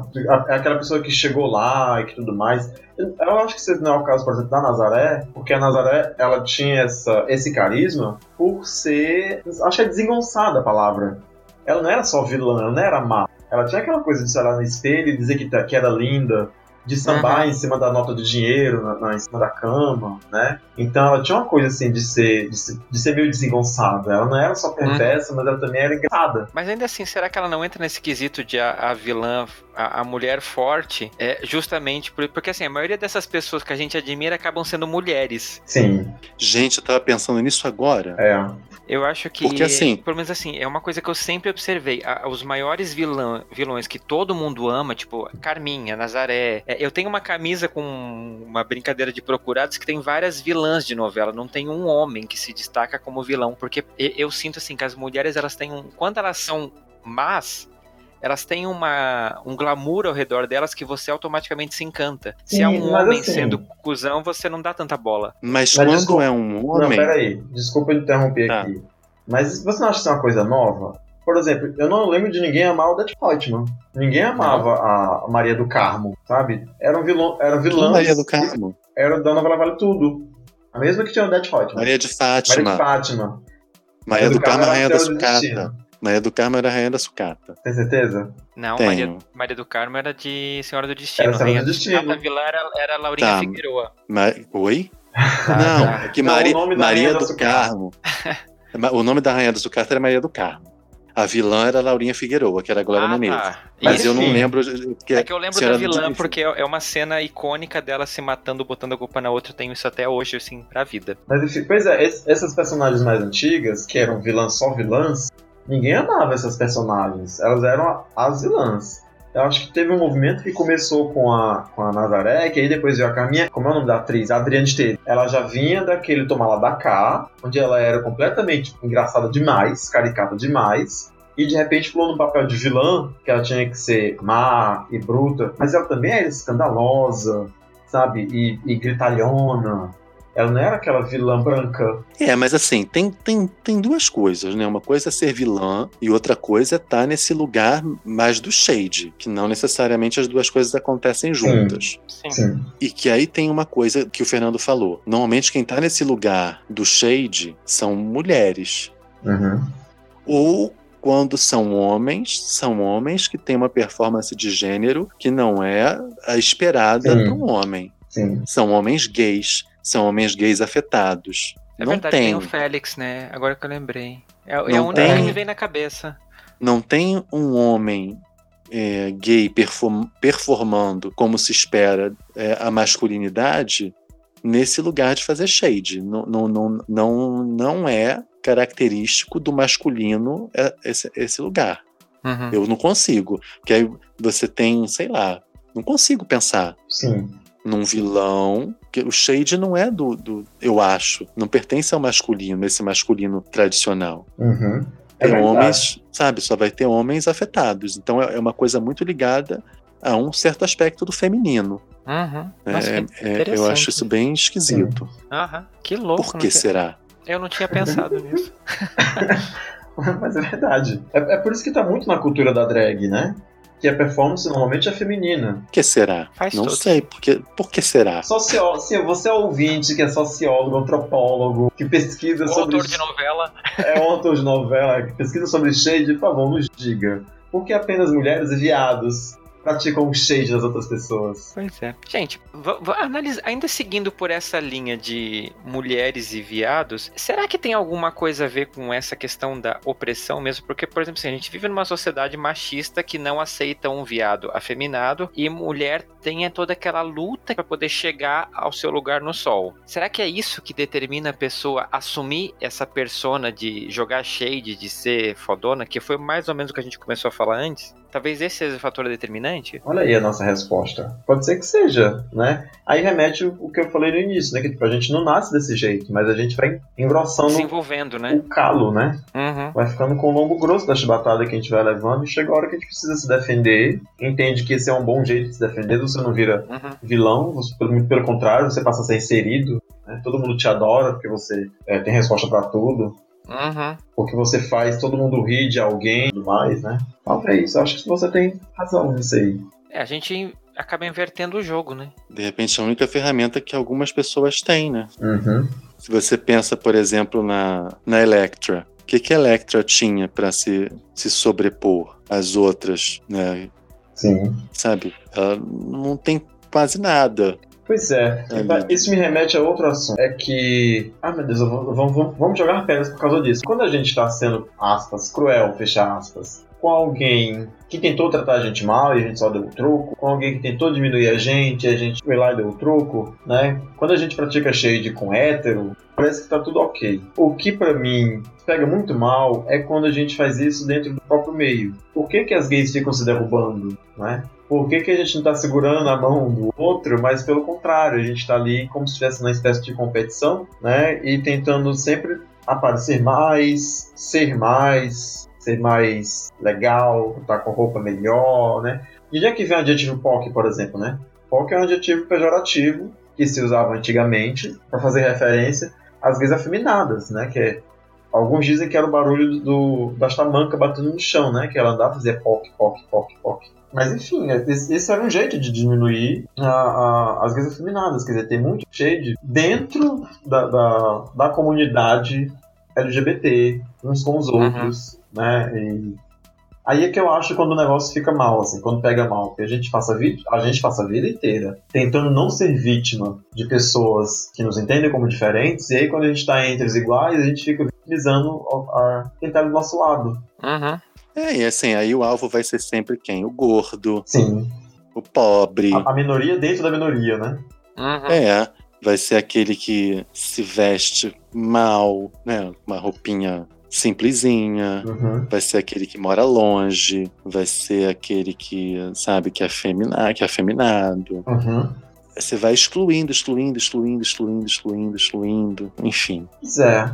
Aquela pessoa que chegou lá e que tudo mais. Eu eu acho que esse não é o caso, por exemplo, da Nazaré, porque a Nazaré, ela tinha essa, esse carisma por ser... Acho que é desengonçada a palavra. Ela não era só vilã, ela não era má. Ela tinha aquela coisa de se olhar no espelho e dizer que, tá- que era linda, de sambar Uhum. em cima da nota de dinheiro, na, na- em cima da cama, né? Então ela tinha uma coisa assim de ser, de ser, de ser meio desengonçada. Ela não era só perversa, mas ela também era engraçada. Mas ainda assim, será que ela não entra nesse quesito de a, a vilã, a, a mulher forte, é justamente por, porque assim, a maioria dessas pessoas que a gente admira acabam sendo mulheres. Sim, Gente, eu tava pensando nisso agora. é. Eu acho que. Porque, assim- Pelo menos assim, é uma coisa que eu sempre observei. A- os maiores vilã, vilões que todo mundo ama, tipo Carminha, Nazaré. é, eu tenho uma camisa com uma brincadeira de procurados que tem várias vilãs de novela. Não tem um homem que se destaca como vilão. Porque e- eu sinto assim que as mulheres, elas têm um. Quando elas são más. Elas têm uma, um glamour ao redor delas que você automaticamente se encanta. Se é Sim, um mas homem assim- sendo cuzão, você não dá tanta bola. Mas, Mas quando desculpa- é um Não, homem. peraí. Desculpa eu interromper Tá. aqui. Mas você não acha isso uma coisa nova? Por exemplo, eu não lembro de ninguém amar o Death Reutemann. Ninguém amava a Maria do Carmo, sabe? Era um vilão, era Quem vilã. Maria do Carmo? Era da novela Vale Tudo. A mesma que tinha o Death Reutemann. Maria de Maria Fátima. de Fátima. Maria do Carmo é rainha da sucata. Maria do Carmo era a rainha da sucata. Tem certeza? Não, Tenho. Maria, Maria do Carmo era de Senhora do Destino. Era Senhora Rainha do Destino. A vilã era, era Laurinha Tá. Figueroa. Ma- Oi? tá. não, é que Não, Maria, Maria do sucata. Carmo. O nome da rainha da sucata era Maria do Carmo. A vilã era Laurinha Figueroa, que era a Glória Ah, Menezes. tá. Mas Isso. eu não lembro. Que É que eu lembro da vilã porque é é uma cena icônica dela se matando, botando a culpa na outra. Eu tenho isso até hoje, assim, pra vida. Mas enfim, pois é, es- essas personagens mais antigas, que eram vilãs só vilãs, ninguém amava essas personagens. Elas eram as vilãs. Eu acho que teve um movimento que começou com a, com a Nazaré, que aí depois veio a Carminha, como é o nome da atriz? Adriane Esteves. Ela já vinha daquele Tomar Lá da Cá, onde ela era completamente engraçada demais, caricata demais. E de repente pulou no papel de vilã, que ela tinha que ser má e bruta, mas ela também era escandalosa, sabe? E, e gritalhona. Ela não era aquela vilã branca. É, mas assim, tem, tem, tem duas coisas, né? Uma coisa é ser vilã e outra coisa é estar nesse lugar mais do shade, que não necessariamente as duas coisas acontecem juntas. Sim. Sim. E que aí tem uma coisa que o Fernando falou. Normalmente quem tá nesse lugar do shade são mulheres. Uhum. Ou quando são homens, são homens que têm uma performance de gênero que não é a esperada Sim. para um homem. Sim. São homens gays, são homens gays afetados. É não verdade, tem, tem o Félix, né? Agora que eu lembrei. É, é Não a única tem. que me vem na cabeça. não tem um homem é, gay perform- performando como se espera é, a masculinidade nesse lugar de fazer shade. Não, não, não, não, não é característico do masculino é, esse, esse lugar. Uhum. Eu não consigo. Porque aí você tem, sei lá, não consigo pensar Sim. num vilão. Que O shade não é do, do. Eu acho. Não pertence ao masculino, esse masculino tradicional. Uhum. É Tem homens, sabe? Só vai ter homens afetados. Então é é uma coisa muito ligada a um certo aspecto do feminino. Uhum. É, Nossa, é, eu acho isso bem esquisito. Aham. Que louco. Por que será? Eu não tinha pensado nisso. Mas é verdade. É, é por isso que tá muito na cultura da drag, né? Que a performance normalmente é feminina. Por que será? Faz não todo sei. Por que, por que será? Sociólogo, se você é ouvinte que é sociólogo, antropólogo, que pesquisa O sobre. autor de novela. É um autor de novela que pesquisa sobre shade, por favor, nos diga. Por que apenas mulheres e viados praticam o shade das outras pessoas. Pois é. Gente, ainda seguindo por essa linha de mulheres e viados, será que tem alguma coisa a ver com essa questão da opressão mesmo? Porque, por exemplo, assim, a gente vive numa sociedade machista que não aceita um viado afeminado e mulher tem toda aquela luta para poder chegar ao seu lugar no sol. Será que é isso que determina a pessoa assumir essa persona de jogar shade, de ser fodona, que foi mais ou menos o que a gente começou a falar antes? Talvez esse seja o fator determinante? Olha aí a nossa resposta. Pode ser que seja, né? Aí remete o que eu falei no início, né? Que tipo, a gente não nasce desse jeito, mas a gente vai engrossando Desenvolvendo, né? o calo, né? Uhum. Vai ficando com o longo grosso da chibatada que a gente vai levando e chega a hora que a gente precisa se defender, entende que esse é um bom jeito de se defender, você não vira Uhum. vilão, você, muito pelo contrário, você passa a ser inserido, né? todo mundo te adora porque você é, tem resposta para tudo. Uhum. O que você faz, todo mundo ri de alguém e tudo mais, né? Talvez, eu acho que você tem razão nisso aí. É, a gente acaba invertendo o jogo, né? De repente, é a única ferramenta que algumas pessoas têm, né? Uhum. Se você pensa, por exemplo, na, na Electra, o que, que a Electra tinha para se, se sobrepor às outras, né? Sim. Sabe? Ela não tem quase nada. Pois é, É, isso me remete a outro assunto. É que. Ah, meu Deus, vamos, vamos, vamos jogar pedras por causa disso. Quando a gente tá sendo, aspas, cruel, fecha aspas, com alguém que tentou tratar a gente mal e a gente só deu o troco, com alguém que tentou diminuir a gente e a gente foi lá e deu o troco, né? Quando a gente pratica shade com hétero, parece que tá tudo ok. O que pra mim pega muito mal é quando a gente faz isso dentro do próprio meio. Por que, que as gays ficam se derrubando, né? Por que, que a gente não tá segurando a mão do outro, mas pelo contrário, a gente tá ali como se estivesse numa espécie de competição, né? E tentando sempre aparecer mais, ser mais, ser mais legal, estar com roupa melhor, né? E é que vem o adjetivo POC, por exemplo, né? POC é um adjetivo pejorativo que se usava antigamente para fazer referência às gays afeminadas, né? Que é Alguns dizem que era o barulho do, da tamanca batendo no chão, né? Que ela andava e fazia poc, poc, poc, poc. Mas enfim, é, esse era um jeito de diminuir a- a- as gays afeminadas. Quer dizer, tem muito shade dentro da, da, da comunidade LGBT, uns com os outros, né? E aí é que eu acho quando o negócio fica mal, assim, quando pega mal. Que a gente passa a vida, a gente passa a vida inteira tentando não ser vítima de pessoas que nos entendem como diferentes, e aí quando a gente tá entre os iguais, a gente fica visando a, a quem tá do nosso lado. Uhum. É, e assim, aí o alvo vai ser sempre quem? O gordo, Sim. o pobre. A, a minoria dentro da minoria, né? Uhum. É, vai ser aquele que se veste mal, né? Uma roupinha simplesinha. Uhum. Vai ser aquele que mora longe, vai ser aquele que, sabe, que é, femina, que é afeminado. Uhum. Você vai excluindo, excluindo, excluindo, excluindo, excluindo, excluindo, enfim. Pois é.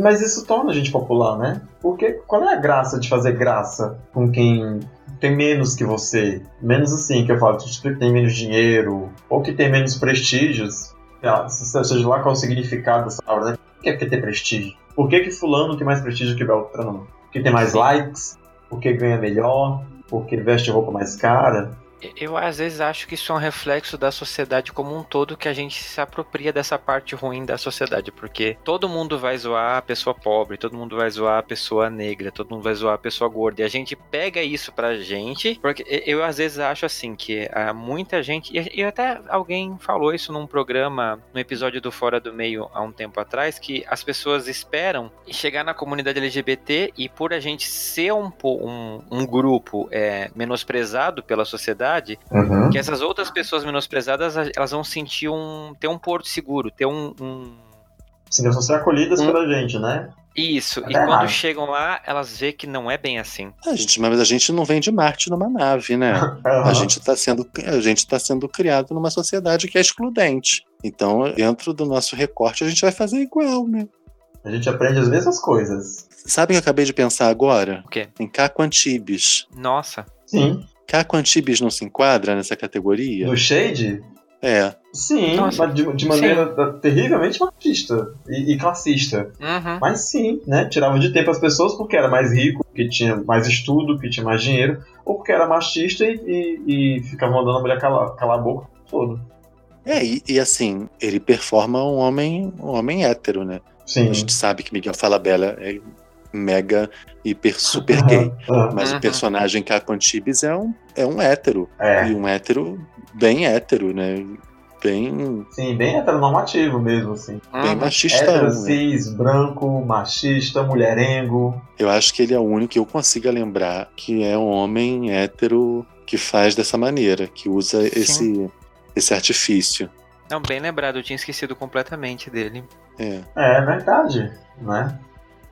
Mas isso torna a gente popular, né? Porque qual é a graça de fazer graça com quem tem menos que você? Menos assim, que eu falo, que tem menos dinheiro, ou que tem menos prestígios. Ah, se- Seja lá qual é o significado dessa palavra, né? Por que é que ter prestígio? Por que, que fulano tem mais prestígio que Beltrano? Porque tem mais likes? Porque ganha melhor? Porque veste roupa mais cara? Eu às vezes acho que isso é um reflexo da sociedade como um todo que a gente se apropria dessa parte ruim da sociedade, porque todo mundo vai zoar a pessoa pobre, todo mundo vai zoar a pessoa negra, todo mundo vai zoar a pessoa gorda, e a gente pega isso pra gente, porque eu às vezes acho assim que há muita gente, e até alguém falou isso num programa, no episódio do Fora do Meio há um tempo atrás, que as pessoas esperam chegar na comunidade LGBT e por a gente ser um, um, um grupo é, menosprezado pela sociedade, Uhum. que essas outras pessoas menosprezadas, elas vão sentir um. ter um porto seguro, ter um. um- Sim, elas vão ser acolhidas Hum. pela gente, né? Isso. E Tá quando errado. chegam lá, elas vê que não é bem assim. A gente, mas a gente não vem de Marte numa nave, né? A Uhum. gente está sendo, a gente está sendo criado numa sociedade que é excludente. Então, dentro do nosso recorte, a gente vai fazer igual, né? A gente aprende as mesmas coisas. Sabe o que eu acabei de pensar agora? O quê? Em Caco Antibes. Nossa. Sim. Caco Antibes não se enquadra nessa categoria? No Shade, É. sim, Nossa. mas de, de maneira da- terrivelmente machista e, e classista. Uhum. Mas sim, né? Tirava de tempo as pessoas porque era mais rico, porque tinha mais estudo, porque tinha mais dinheiro, ou porque era machista e, e, e ficava mandando a mulher calar, calar a boca todo. É, e, e assim, ele performa um homem, um homem hétero, né? Sim. A gente sabe que Miguel Falabella é mega, hiper, super gay. Mas Uhum. o personagem Caco Antibes é um, é um hétero. É, E um hétero bem hétero, né? Bem, sim, bem heteronormativo mesmo, assim. bem Uhum. machistão. Hétero, né? cis, branco, machista, mulherengo. Eu acho que ele é o único que eu consiga lembrar que é um homem hétero que faz dessa maneira, que usa Sim. esse, esse artifício. Não, bem lembrado, eu tinha esquecido completamente dele. É. É verdade, né?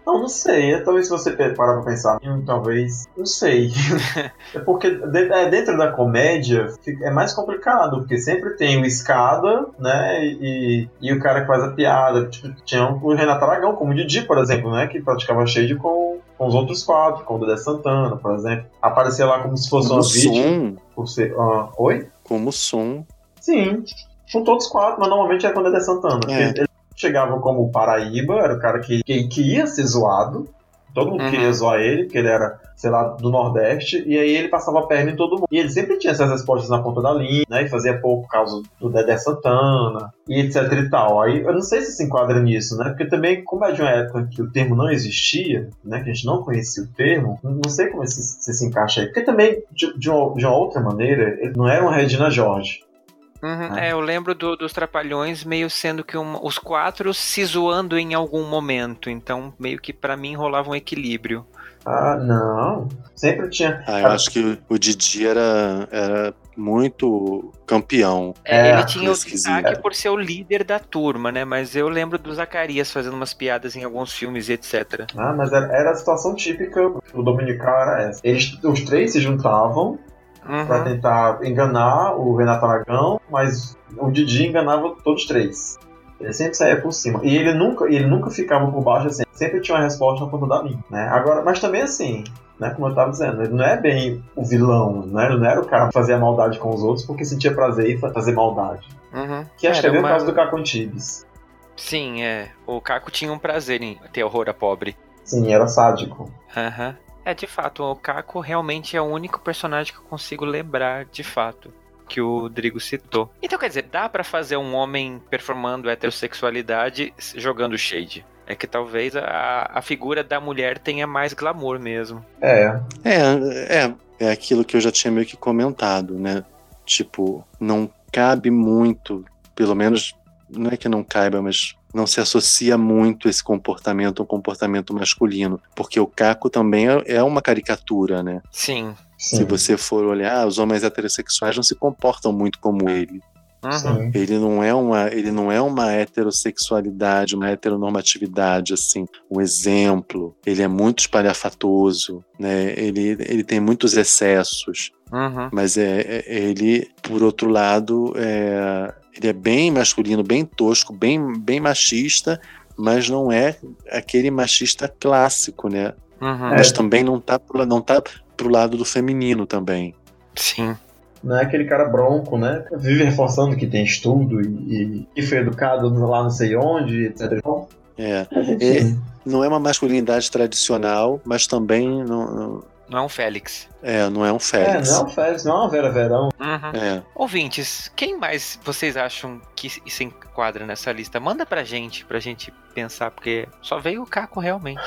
Não, não sei. Talvez se você parar pra pensar, talvez. Não sei. é porque é, dentro da comédia é mais complicado, porque sempre tem o escada, né? E, e o cara que faz a piada. Tipo, tinha o Renato Aragão, como o Didi, por exemplo, né? Que praticava shade com, com os outros quatro, com o Dedé Santana, por exemplo. Aparecia lá como se fosse Como uma vítima. som, Por ser, ah, oi? como som. Sim, com todos os quatro, mas normalmente é com o Dedé Santana. É. Ele chegava como Paraíba, era o cara que, que, que ia ser zoado. Todo mundo Uhum. queria zoar ele, porque ele era, sei lá, do Nordeste, e aí ele passava a perna em todo mundo. E ele sempre tinha essas respostas na ponta da linha, né? E fazia pouco causa do Dedé Santana, e etc e tal. Aí eu não sei se se enquadra nisso, né? Porque também, como é de uma época que o termo não existia, né? Que a gente não conhecia o termo, não sei como se, se, se encaixa aí. Porque também, de, de, uma, de uma outra maneira, ele não era uma Regina George. Uhum, Ah. É, eu lembro do- dos Trapalhões meio sendo que um- os quatro se zoando em algum momento, então meio que pra mim rolava um equilíbrio. Ah, não. Sempre tinha. Ah, eu acho que o Didi era, era muito campeão. É, É, ele tinha o destaque por ser o líder da turma, né? Mas eu lembro do Zacarias fazendo umas piadas em alguns filmes e etc. Ah, mas era, era a situação típica. O Dominical era essa. Eles, os três se juntavam pra Uhum. tentar enganar o Renato Aragão, mas o Didi enganava todos os três. Ele sempre saía por cima. E ele nunca, ele nunca ficava por baixo assim. Sempre tinha uma resposta na ponta da linha, né? Agora, mas também assim, né? Como eu tava dizendo, ele não é bem o vilão, né? Ele não era o cara que fazia maldade com os outros porque sentia prazer em fa- fazer maldade. Uhum. Que acho que é Era bem o uma- caso do Caco Antibes. Sim, é. O Caco tinha um prazer em ter horror a pobre. Sim, era sádico. Aham. É, de fato, o Caco realmente é o único personagem que eu consigo lembrar de fato que o Drigo citou. Então, quer dizer, dá pra fazer um homem performando heterossexualidade jogando shade. É que talvez a, a figura da mulher tenha mais glamour mesmo. É, É, é, é aquilo que eu já tinha meio que comentado, né? Tipo, não cabe muito, pelo menos, não é que não caiba, mas não se associa muito esse comportamento a um comportamento masculino. Porque o Caco também é, é uma caricatura, né? Sim. sim. Se você for olhar, os homens heterossexuais não se comportam muito como ele. Uhum. Ele não é uma, ele não é uma heterossexualidade, uma heteronormatividade assim, um exemplo. Ele é muito espalhafatoso, né? Ele, ele tem muitos excessos, Uhum. mas é, é- ele, por outro lado, é, ele é bem masculino, bem tosco, bem, bem machista, mas não é aquele machista clássico, né? Uhum. É. Mas também não tá pro, não tá pro lado do feminino também. Sim. Não é aquele cara bronco, né? Vive reforçando que tem estudo e, e, e foi educado lá não sei onde, etc. É, Mas, enfim. não é uma masculinidade tradicional, mas também não, não- é um Félix. é, não é um É, Félix. não é um Félix, não é uma Vera Verão. Uhum. É. Ouvintes, quem mais vocês acham que se se enquadra nessa lista? Manda pra gente, pra gente pensar, porque só veio o Caco realmente.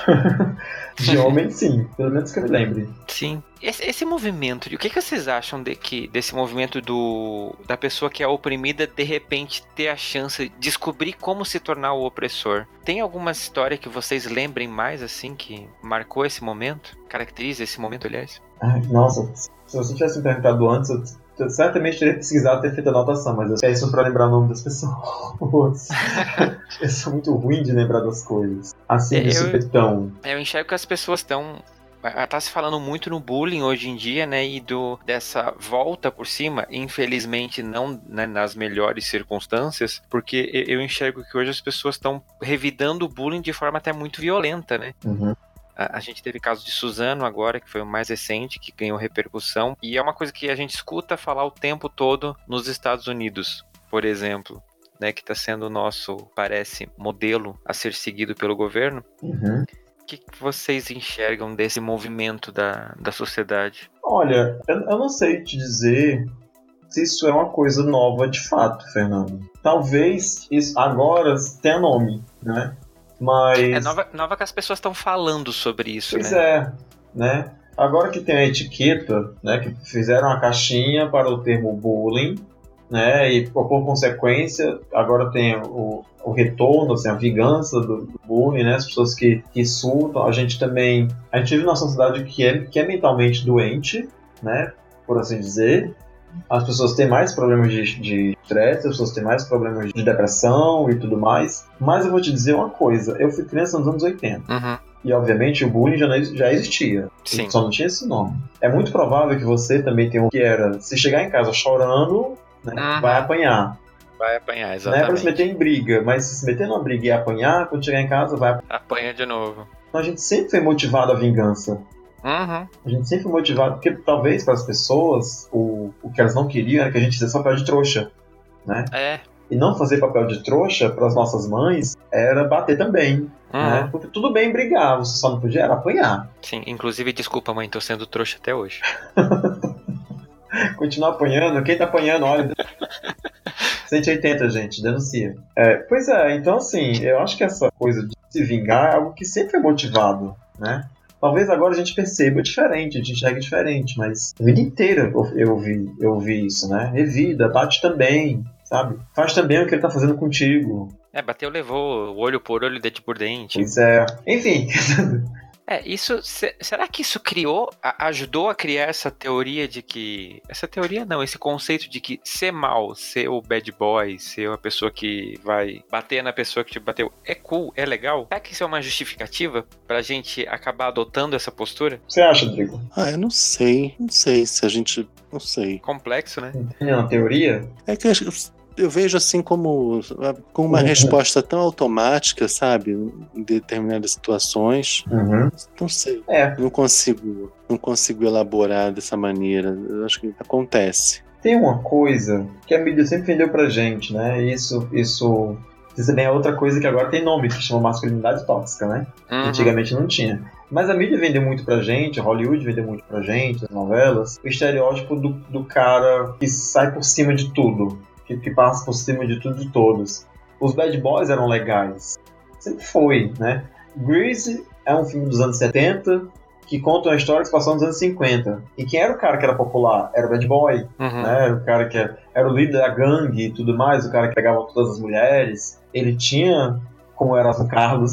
De homem, sim. Pelo menos que eu me lembre. Sim. Esse, esse movimento, o que, que vocês acham de que, desse movimento do da pessoa que é oprimida de repente ter a chance de descobrir como se tornar o opressor? Tem alguma história que vocês lembrem mais assim que marcou esse momento? Caracteriza esse momento, aliás? Ai, nossa, se você tivesse me perguntado antes, eu eu certamente teria pesquisado ter feito anotação, mas eu peço pra lembrar o nome das pessoas. eu sou muito ruim de lembrar das coisas. Assim, de É, eu- supetão. Eu enxergo que as pessoas estão. Tá se falando muito no bullying hoje em dia, né? E do, dessa volta por cima, infelizmente não né, nas melhores circunstâncias, porque eu enxergo que hoje as pessoas estão revidando o bullying de forma até muito violenta, né? Uhum. A, a gente teve caso de Suzano agora, que foi o mais recente, que ganhou repercussão. E é uma coisa que a gente escuta falar o tempo todo nos Estados Unidos, por exemplo. Né, que está sendo o nosso, parece, modelo a ser seguido pelo governo. Uhum. O que, que vocês enxergam desse movimento da, da sociedade? Olha, eu, eu não sei te dizer se isso é uma coisa nova de fato, Fernando. Talvez isso agora tenha nome, né? Mas. É nova, nova que as pessoas estão falando sobre isso, pois né? é, né? Agora que tem a etiqueta, né? Que fizeram a caixinha para o termo bullying, né? E por consequência, agora tem o, o retorno, assim, a vingança do, do bullying, né? As pessoas que, que surtam. A gente também. A gente vive numa sociedade que é, que é mentalmente doente, né? Por assim dizer. As pessoas têm mais problemas de, de estresse, as pessoas têm mais problemas de depressão e tudo mais. Mas eu vou te dizer uma coisa: eu fui criança nos anos 80. Uhum. E obviamente o bullying já, não- já existia. Sim. Só não tinha esse nome. É muito provável que você também tenha um que era: se chegar em casa chorando, né, Uhum. vai apanhar. Vai apanhar, Não é exatamente. pra se meter em briga, mas se se meter numa briga e apanhar, quando chegar em casa, vai. Apanha de novo. Então a gente sempre foi motivado à vingança. Uhum. A gente sempre foi motivado, porque talvez para as pessoas o, o que elas não queriam era que a gente fizesse papel de trouxa. Né? É. E não fazer papel de trouxa para as nossas mães era bater também. Uhum. Né? Porque tudo bem brigar, você só não podia era apanhar. Sim, inclusive, desculpa, mãe, tô sendo trouxa até hoje. Continuar apanhando, quem tá apanhando, olha. 180, gente, denuncia. É, pois é, então assim, eu acho que essa coisa de se vingar é algo que sempre foi motivado, né? Talvez agora a gente perceba diferente, a gente enxergue diferente, mas a vida inteira eu, eu, vi, eu vi isso, né? Revida, bate também, sabe? Faz também o que ele tá fazendo contigo. É, bateu, levou, olho por olho, dente por dente. Pois é. Enfim, É, isso. se- será que isso criou, ajudou a criar essa teoria de que. Essa teoria não, esse conceito de que ser mal, ser o bad boy, ser a pessoa que vai bater na pessoa que te bateu, é cool, é legal? Será que isso é uma justificativa pra gente acabar adotando essa postura? o que você acha, Drigo? Ah, eu não sei. Não sei se a gente. Não sei. Complexo, né? Tem uma teoria? É que eu, eu vejo assim como, como uma Uhum. resposta tão automática, sabe? Em determinadas situações. Uhum. Não sei. É, Não consigo, não consigo elaborar dessa maneira. Eu acho que acontece. Tem uma coisa que a mídia sempre vendeu pra gente, né? Isso, isso, isso também é outra coisa que agora tem nome, que chama masculinidade tóxica, né? Uhum. Antigamente não tinha. Mas a mídia vendeu muito pra gente, a Hollywood vendeu muito pra gente, as novelas, o estereótipo do, do cara que sai por cima de tudo, que, que passa por cima de tudo e de todos. Os bad boys eram legais. Sempre foi, né? Grease é um filme dos anos 70 que conta uma história que se passou nos anos 50. E quem era o cara que era popular? Era o bad boy, Uhum. né? O cara que era, era o líder da gangue e tudo mais, o cara que pegava todas as mulheres. Ele tinha, como era o Carlos,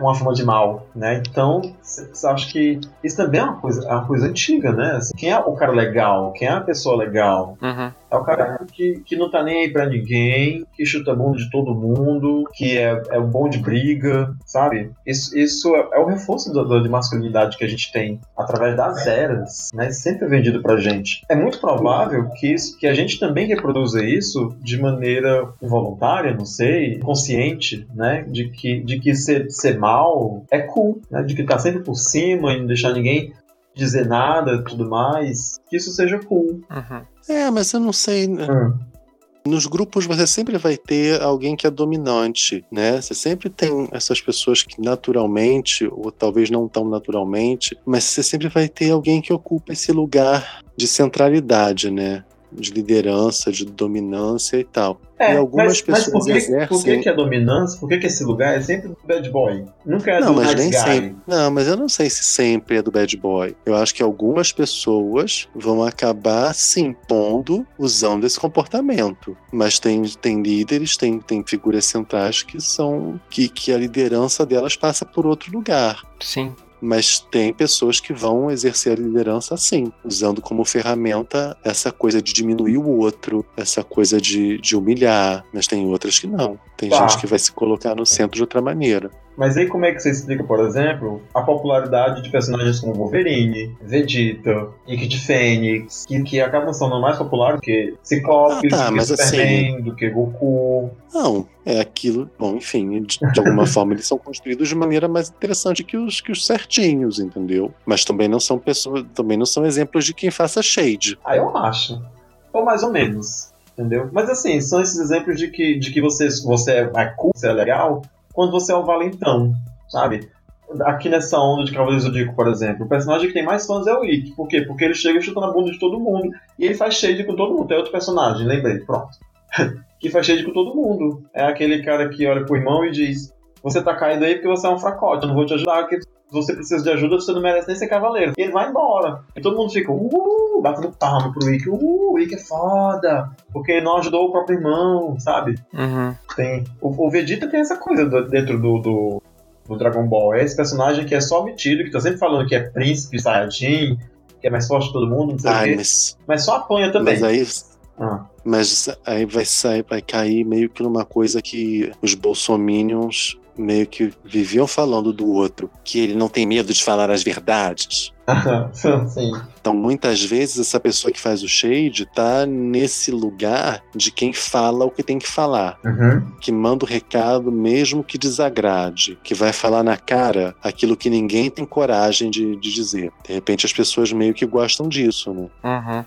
uma fama de mal, né? Então, você acha que isso também é uma coisa, é uma coisa antiga, né? Assim, quem é o cara legal? Quem é a pessoa legal? Uhum. É o cara que, que não tá nem aí pra ninguém, que chuta a bunda de todo mundo, que é, é um bom de briga, sabe? Isso, isso é, é o reforço da, de masculinidade que a gente tem através das eras, né? Sempre é vendido pra gente. É muito provável que, isso, que a gente também reproduza isso de maneira involuntária, não sei, consciente, né? De que, de que ser, ser mal é cool, né? De que tá sempre por cima e não deixar ninguém dizer nada tudo mais. Que isso seja cool. Uhum. É, mas eu não sei. Hum. Nos grupos você sempre vai ter alguém que é dominante, né? Você sempre tem essas pessoas que naturalmente, ou talvez não tão naturalmente, mas você sempre vai ter alguém que ocupa esse lugar de centralidade, né? De liderança, de dominância e tal. É, E algumas mas, mas por, pessoas que, por exercem- que, que a dominância, por que, que esse lugar é sempre do bad boy? Nunca é não, do mas nice nem guy. sempre. Não, mas eu não sei se sempre é do bad boy. Eu acho que algumas pessoas vão acabar se impondo usando esse comportamento. Mas tem, tem líderes, tem, tem figuras centrais que são. Que, que a liderança delas passa por outro lugar. Sim. Mas tem pessoas que vão exercer a liderança assim, usando como ferramenta essa coisa de diminuir o outro, essa coisa de, de humilhar. Mas tem outras que não. Tem Tá. gente que vai se colocar no centro de outra maneira. Mas aí como é que você explica, por exemplo, a popularidade de personagens como Wolverine, Vegeta, Nick de Fênix, que, que acabam sendo mais populares do que Ciclope, Ah, tá, do que Superman, do que Goku. Não, é aquilo. Bom, enfim, de, de alguma forma eles são construídos de maneira mais interessante que os, que os certinhos, entendeu? Mas também não são pessoas, também não são exemplos de quem faça shade. Aí eu acho. Ou mais ou menos. Entendeu? Mas assim, são esses exemplos de que, de que você, você é cool, você é legal, quando você é o valentão, sabe? Aqui nessa onda de Cavaleiros do Zodíaco, por exemplo, o personagem que tem mais fãs é o Ikki. Por quê? Porque ele chega chutando a bunda de todo mundo. E ele faz shade com todo mundo. Tem outro personagem, lembrei, pronto. que faz shade com todo mundo. É aquele cara que olha pro irmão e diz: você tá caído aí porque você é um fracote, eu não vou te ajudar, porque você precisa de ajuda, você não merece nem ser cavaleiro. E ele vai embora. E todo mundo fica, uh, batendo palma pro Ikki, uh, o Ikki é foda, porque não ajudou o próprio irmão, sabe? Uhum. Tem. O, o Vegeta tem essa coisa do- dentro do, do, do Dragon Ball. É esse personagem que é só metido, que tá sempre falando que é príncipe Saiyajin, que é mais forte que todo mundo, não sei o Ai, quê. mas, Mas só apanha também. mas aí Ah. Mas aí vai sair, vai cair meio que numa coisa que os bolsominions meio que viviam falando do outro, que ele não tem medo de falar as verdades. Sim. Então, muitas vezes, essa pessoa que faz o shade tá nesse lugar de quem fala o que tem que falar, Uhum. que manda o recado mesmo que desagrade, que vai falar na cara aquilo que ninguém tem coragem de, de dizer. De repente, as pessoas meio que gostam disso, né? Uhum.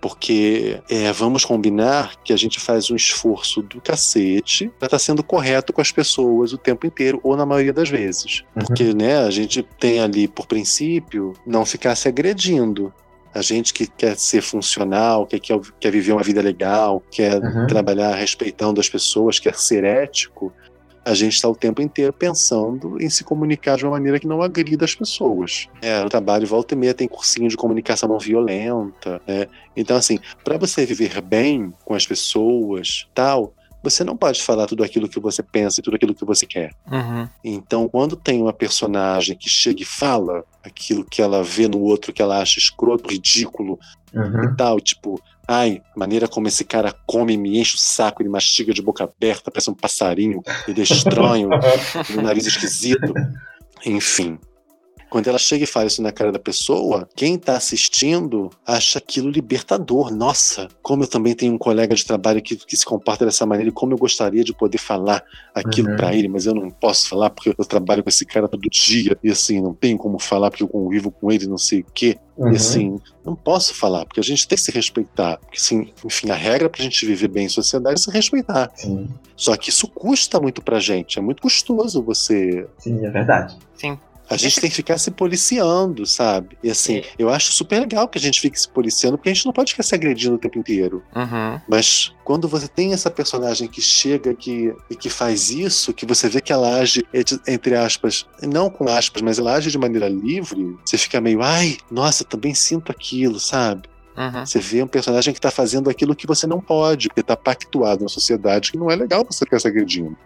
Porque é, vamos combinar que a gente faz um esforço do cacete pra estar sendo correto com as pessoas o tempo inteiro, ou na maioria das vezes. Uhum. Porque, né, a gente tem ali, por princípio, não ficar se agredindo. A gente que quer ser funcional, que quer, quer viver uma vida legal, quer Uhum. trabalhar respeitando as pessoas, quer ser ético, a gente está o tempo inteiro pensando em se comunicar de uma maneira que não agrida as pessoas. É, o trabalho volta e meia tem cursinho de comunicação não violenta, né? Então, assim, para você viver bem com as pessoas, tal, você não pode falar tudo aquilo que você pensa e tudo aquilo que você quer. Uhum. Então, quando tem uma personagem que chega e fala aquilo que ela vê no outro que ela acha escroto, ridículo Uhum. e tal, tipo, ai, a maneira como esse cara come me enche o saco, ele mastiga de boca aberta, parece um passarinho, ele é estranho, um nariz esquisito. Enfim. Quando ela chega e fala isso na cara da pessoa, quem tá assistindo acha aquilo libertador. Nossa, como eu também tenho um colega de trabalho que, que se comporta dessa maneira e como eu gostaria de poder falar aquilo Uhum. pra ele, mas eu não posso falar porque eu trabalho com esse cara todo dia e assim, não tenho como falar porque eu convivo com ele, não sei o quê. Uhum. E assim, não posso falar, porque a gente tem que se respeitar. Porque, assim, enfim, a regra pra gente viver bem em sociedade é se respeitar. Sim, Só que isso custa muito pra gente. É muito custoso você. sim, é verdade. Sim. A gente tem que ficar se policiando, sabe? E assim, É. eu acho super legal que a gente fique se policiando, porque a gente não pode ficar se agredindo o tempo inteiro. Uhum. Mas quando você tem essa personagem que chega que, e que faz isso, que você vê que ela age, entre aspas, não com aspas, mas ela age de maneira livre, você fica meio, ai, nossa, também sinto aquilo, sabe? Uhum. Você vê um personagem que tá fazendo aquilo que você não pode, porque tá pactuado na sociedade que não é legal você ficar se agredindo.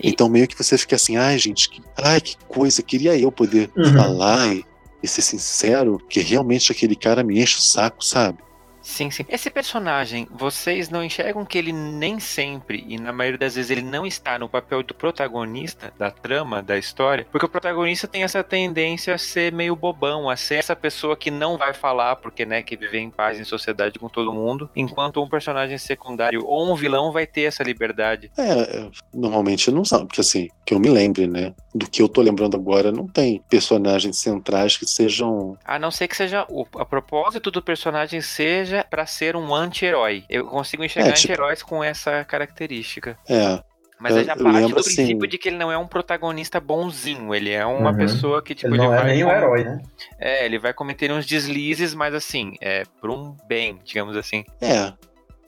E- Então meio que você fica assim, ai gente, que, ai que coisa, queria eu poder Uhum. falar e, e ser sincero, que realmente aquele cara me enche o saco, sabe? Sim, sim. Esse personagem, vocês não enxergam que ele nem sempre, e na maioria das vezes ele não está no papel do protagonista da trama, da história, porque o protagonista tem essa tendência a ser meio bobão, a ser essa pessoa que não vai falar, porque, né, que viver em paz em sociedade com todo mundo, enquanto um personagem secundário ou um vilão vai ter essa liberdade. É, é, normalmente não sabe, porque assim, que eu me lembre, né? Do que eu tô lembrando agora, não tem personagens centrais que sejam. A não ser que seja o a propósito do personagem seja pra ser um anti-herói. Eu consigo enxergar É, tipo- anti-heróis com essa característica. É, Mas Eu- já parte lembro, do assim- princípio de que ele não é um protagonista bonzinho, ele é uma Uhum. pessoa que, tipo, Ele não é vai. nem um herói, né? É, ele vai cometer uns deslizes, mas assim, é por um bem, digamos assim. é.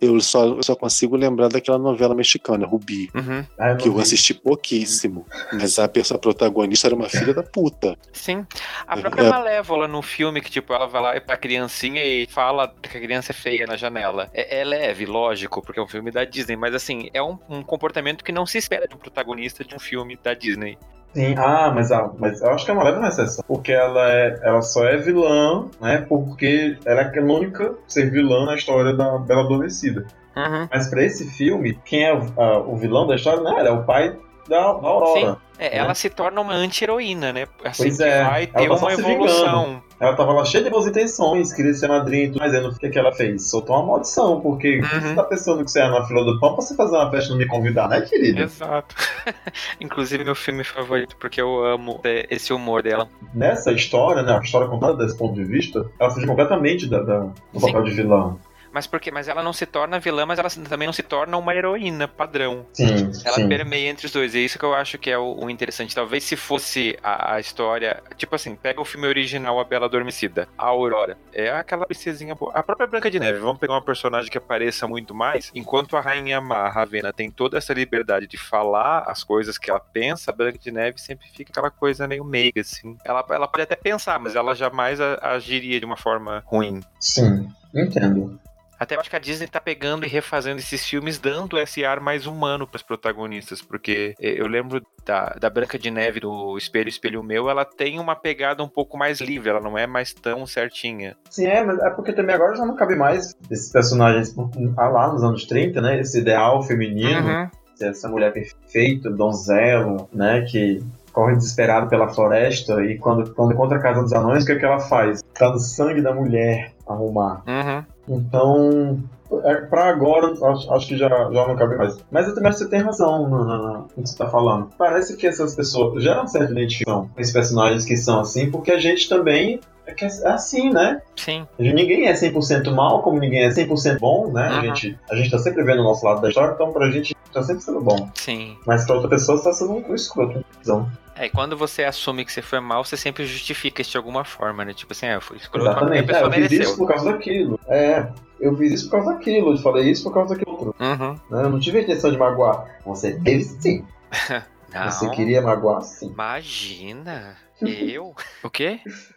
Eu só, eu só consigo lembrar daquela novela mexicana, Rubi. Uhum. Ah, que eu assisti pouquíssimo. Mas a pessoa protagonista era uma filha da puta. Sim. A própria É. Malévola no filme, que tipo, ela vai lá pra criancinha e fala que a criança é feia na janela. É, é leve, lógico, porque é um filme da Disney, mas assim, é um, um comportamento que não se espera de um protagonista de um filme da Disney. Sim, ah, mas, ah, mas eu acho que a Malévola não é exceção. Porque ela, é, ela só é vilã, né? Porque ela é a canônica ser vilã na história da Bela Adormecida. Uhum. Mas pra esse filme, quem é o, a- o vilão da história? Não, ela é o pai da, da Aurora. É, Né? ela se torna uma anti-heroína, né? Assim Pois que é, vai ter tá uma evolução. Ela tava lá cheia de boas intenções, queria ser madrinha e tudo, mas aí no- o que, que ela fez? Soltou uma maldição, porque Uhum. você tá pensando que você é na fila do pão pra você fazer uma festa e não me convidar, né, querida? Exato. Inclusive meu filme favorito, porque eu amo é, esse humor dela. Nessa história, né, a história contada desse ponto de vista, ela fugiu completamente da, da- do Sim. papel de vilã. Mas por quê? Mas ela não se torna vilã, mas ela também não se torna uma heroína padrão. Sim, Ela sim. permeia entre os dois. E é isso que eu acho que é o, o interessante. Talvez se fosse a, a história. Tipo assim, pega o filme original A Bela Adormecida, a Aurora. É aquela princesinha boa. A própria Branca de Neve. Vamos pegar uma personagem que apareça muito mais. Enquanto a Rainha Má, a Ravena, tem toda essa liberdade de falar as coisas que ela pensa, a Branca de Neve sempre fica aquela coisa meio meiga, assim. Ela, ela pode até pensar, mas ela jamais agiria de uma forma ruim. Sim, entendo. Até acho que a Disney tá pegando e refazendo esses filmes, dando esse ar mais humano pros protagonistas, porque eh, eu lembro da, da Branca de Neve do Espelho Espelho Meu, ela tem uma pegada um pouco mais livre, ela não é mais tão certinha. Sim, é, mas é porque também agora já não cabe mais esses personagens ah, lá nos anos 30, né? Esse ideal feminino, Uhum. essa mulher perfeita, donzelo, né? Que corre desesperado pela floresta e quando, quando encontra a casa dos anões, o que, é que ela faz? Tá no sangue da mulher arrumar. Uhum. Então, é, pra agora, acho, acho que já, já não cabe mais. Mas eu também acho que você tem razão no, no- no que você tá falando. Parece que essas pessoas geram certa identificação com esses personagens que são assim, porque a gente também é, que é assim, né? Sim. Ninguém é 100% mal, como ninguém é 100% bom, né? A, Uhum. gente, a gente tá sempre vendo o nosso lado da história, então pra gente tá sempre sendo bom. Sim. Mas pra outra pessoa, você tá sendo um escroto, então. É, e quando você assume que você foi mal, você sempre justifica isso de alguma forma, né? Tipo assim, ah, eu fui escroto, mas a Exatamente. É, pessoa eu fiz mereceu. isso por causa daquilo. É, eu fiz isso por causa daquilo, eu falei isso por causa daquilo outro. Uhum. né? Eu não tive a intenção de magoar. Você teve sim. Não. Você queria magoar sim. Imagina. Eu? o quê?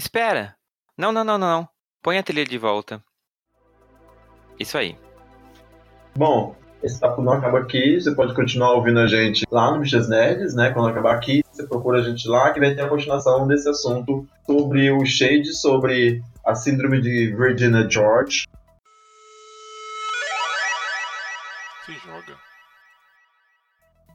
Espera. Não, não, não, não. Põe a trilha de volta. Isso aí. Bom, esse papo não acaba aqui. Você pode continuar ouvindo a gente lá no Bichas Nerds, né? Quando acabar aqui, você procura a gente lá que vai ter a continuação desse assunto sobre o Shade, sobre a síndrome de Virginia George. Se joga.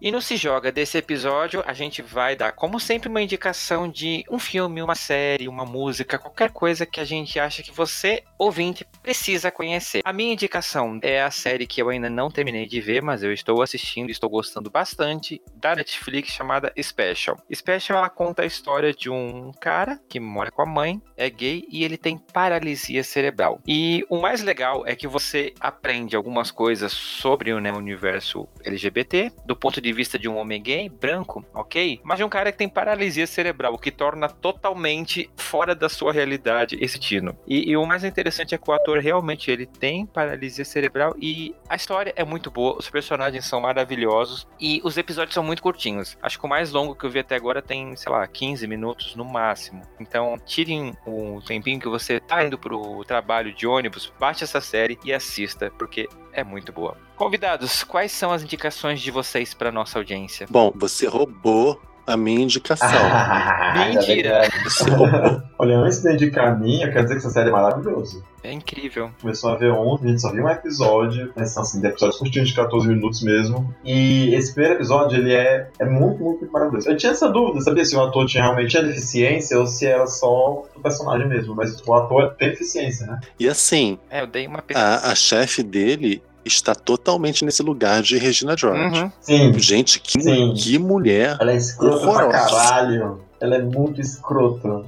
E no Se Joga desse episódio, a gente vai dar, como sempre, uma indicação de um filme, uma série, uma música, qualquer coisa que a gente acha que você, ouvinte, precisa conhecer. A minha indicação é a série que eu ainda não terminei de ver, mas eu estou assistindo e estou gostando bastante, da Netflix, chamada Special. Special, ela conta a história de um cara que mora com a mãe, é gay e ele tem paralisia cerebral. E o mais legal é que você aprende algumas coisas sobre o né, universo LGBT, do ponto de vista de um homem gay, branco, ok? Mas de um cara que tem paralisia cerebral, o que torna totalmente fora da sua realidade esse tino. E, e o mais interessante é que o ator realmente ele tem paralisia cerebral e a história é muito boa, os personagens são maravilhosos e os episódios são muito curtinhos. Acho que o mais longo que eu vi até agora tem, sei lá, 15 minutos no máximo. Então, tirem o tempinho que você tá indo pro trabalho de ônibus, baixe essa série e assista, porque é muito boa. Convidados, quais são as indicações de vocês para nossa audiência? Bom, você roubou a minha indicação. Mentira. Você roubou. Olha, antes de indicar a minha, quer dizer que essa série é maravilhosa. É incrível. Começou a ver ontem, a gente só viu um episódio, mas são assim, episódios curtinhos de 14 minutos mesmo. E esse primeiro episódio, ele é, é muito, muito maravilhoso. Eu tinha essa dúvida, sabia se o ator tinha realmente tinha deficiência ou se era só o personagem mesmo. Mas o ator tem deficiência, né? E assim, É, eu dei uma pesquisa. a, a chefe dele está totalmente nesse lugar de Regina George. Uhum. Sim. Gente, que, Sim. que mulher. Ela é escrota pra Horrorosa. caralho. Ela é muito escrota.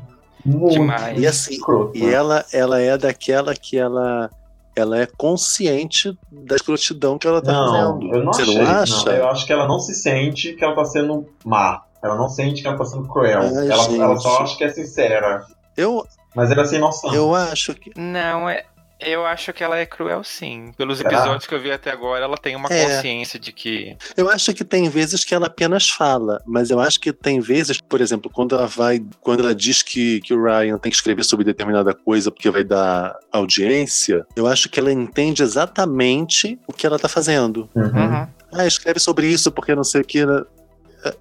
Muito Demais. E assim, escrota. E ela, ela é daquela que ela, ela é consciente da escrotidão que ela tá Não, fazendo. eu não Você achei. não acha? eu acho que ela não se sente que ela tá sendo má. Ela não sente que ela tá sendo cruel. Ai, ela, ela só acha que é sincera. Eu, Mas ela é sem noção. eu acho que. Não, é. Eu acho que ela é cruel, sim. Pelos episódios que eu vi até agora, ela tem uma É. consciência de que. Eu acho que tem vezes que ela apenas fala, mas eu acho que tem vezes, por exemplo, quando ela vai, quando ela diz que, que o Ryan tem que escrever sobre determinada coisa porque vai dar audiência, eu acho que ela entende exatamente o que ela tá fazendo. Uhum. Uhum. Ah, escreve sobre isso porque não sei o que.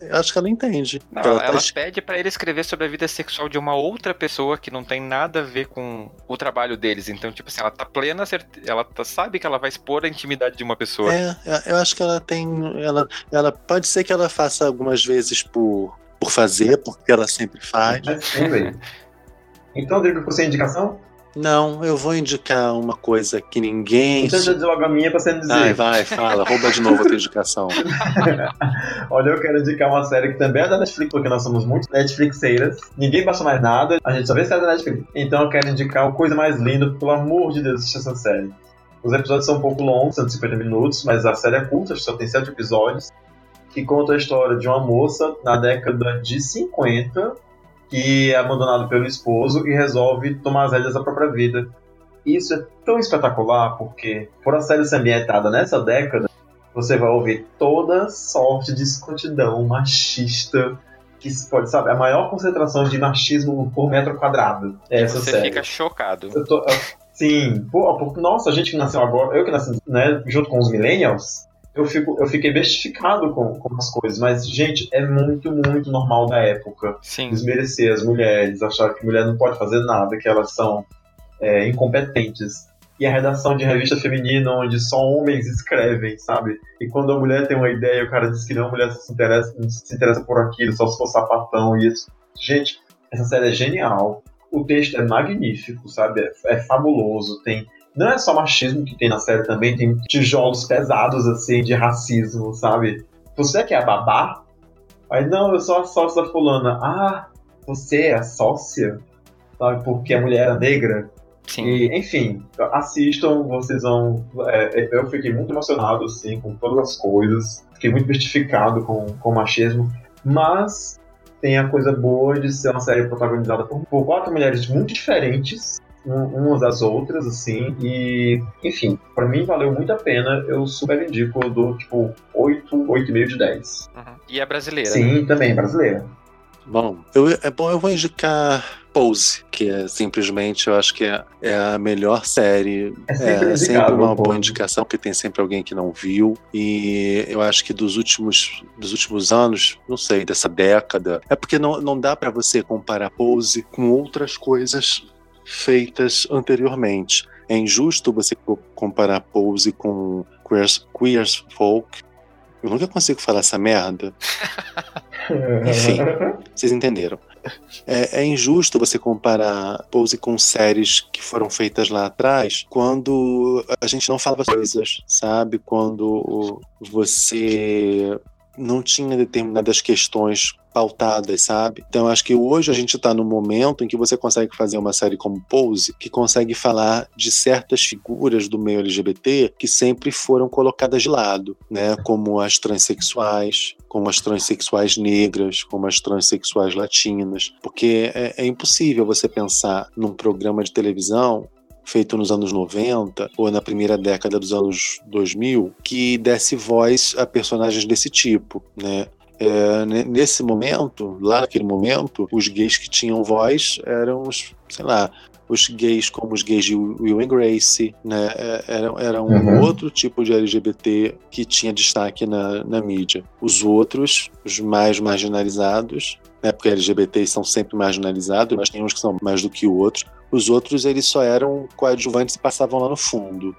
Né? Eu acho que ela entende. Não, ela ela, tá ela es- pede pra ele escrever sobre a vida sexual de uma outra pessoa que não tem nada a ver com o trabalho deles. Então, tipo assim, ela tá plena, certe... ela tá- sabe que ela vai expor a intimidade de uma pessoa. É, eu- eu acho que ela tem. Ela, ela pode ser que ela faça algumas vezes por, por fazer, porque ela sempre faz. Mas sim, velho. Então, Rodrigo, por sem indicação? Não, eu vou indicar uma coisa que ninguém. Então já diz logo a minha pra você não dizer. Ai, vai, fala, rouba de novo a tua indicação. Olha, eu quero indicar uma série que também é da Netflix, porque nós somos muito Netflixeiras. Ninguém baixa mais nada, a gente só vê série da Netflix. Então eu quero indicar o Coisa Mais Linda, pelo amor de Deus, assista essa série. Os episódios são um pouco longos, 150 minutos, mas a série é curta, só tem 7 episódios, que conta a história de uma moça na década de 50 que é abandonado pelo esposo e resolve tomar as rédeas da própria vida. Isso é tão espetacular porque, por a série ser ambientada nessa década, você vai ouvir toda sorte de escrotidão machista que pode saber a maior concentração de machismo por metro quadrado. É essa Você série. fica chocado. Eu tô- eu- sim, pô, pô, nossa, a gente que nasceu agora, eu que nasci né, junto com os millennials, eu, fico, eu fiquei bestificado com, com as coisas, mas, gente, é muito, muito normal da época Sim. desmerecer as mulheres, achar que mulher não pode fazer nada, que elas são é, incompetentes. E a redação de revista feminina onde só homens escrevem, sabe? E quando a mulher tem uma ideia, o cara diz que não, a mulher se interessa, não se interessa por aquilo, só se for sapatão e isso. Gente, essa série é genial. O texto é magnífico, sabe? É, é fabuloso. Tem não é só machismo que tem na série também, tem tijolos pesados assim de racismo, sabe? Você que é a babá? Aí não, eu sou a sócia da fulana. Ah, você é a sócia? Sabe? Porque a mulher era negra? Sim. E, enfim, assistam, vocês vão. é, eu fiquei muito emocionado, assim, com todas as coisas. Fiquei muito mystificado com, com o machismo. Mas tem a coisa boa de ser uma série protagonizada por, por quatro mulheres muito diferentes, umas das outras, assim. E, enfim, pra mim valeu muito a pena. Eu super indico eu dou, tipo, 8, 8,5 de 10. Uhum. E é brasileira. né? Sim, também, brasileira. Bom, eu, é bom, eu vou indicar Pose, que é simplesmente, eu acho que é, é a melhor série. É sempre É sempre uma boa indicação, porque tem sempre alguém que não viu. E eu acho que dos últimos, dos últimos anos, não sei, dessa década, é porque não, não dá pra você comparar Pose com outras coisas feitas anteriormente. É injusto você co- comparar Pose com Queer, Queer Folk. Eu nunca consigo falar essa merda. Enfim. Vocês entenderam. É, é injusto você comparar Pose com séries que foram feitas lá atrás, quando a gente não falava coisas, sabe? Quando você não tinha determinadas questões pautadas, sabe? Então acho que hoje a gente está no momento em que você consegue fazer uma série como Pose, que consegue falar de certas figuras do meio LGBT que sempre foram colocadas de lado, né? Como as transexuais, como as transexuais negras, como as transexuais latinas, porque é, é impossível você pensar num programa de televisão feito nos anos 90 ou na primeira década dos anos 2000 que desse voz a personagens desse tipo, né? É, ne- nesse momento, lá naquele momento, os gays que tinham voz eram os, sei lá, os gays como os gays de Will and Grace, né? É, Era, era um Uhum. outro tipo de LGBT que tinha destaque na, na mídia. Os outros, os mais marginalizados, né? Porque LGBTs são sempre marginalizados, mas tem uns que são mais do que outros. Os outros, eles só eram coadjuvantes e passavam lá no fundo.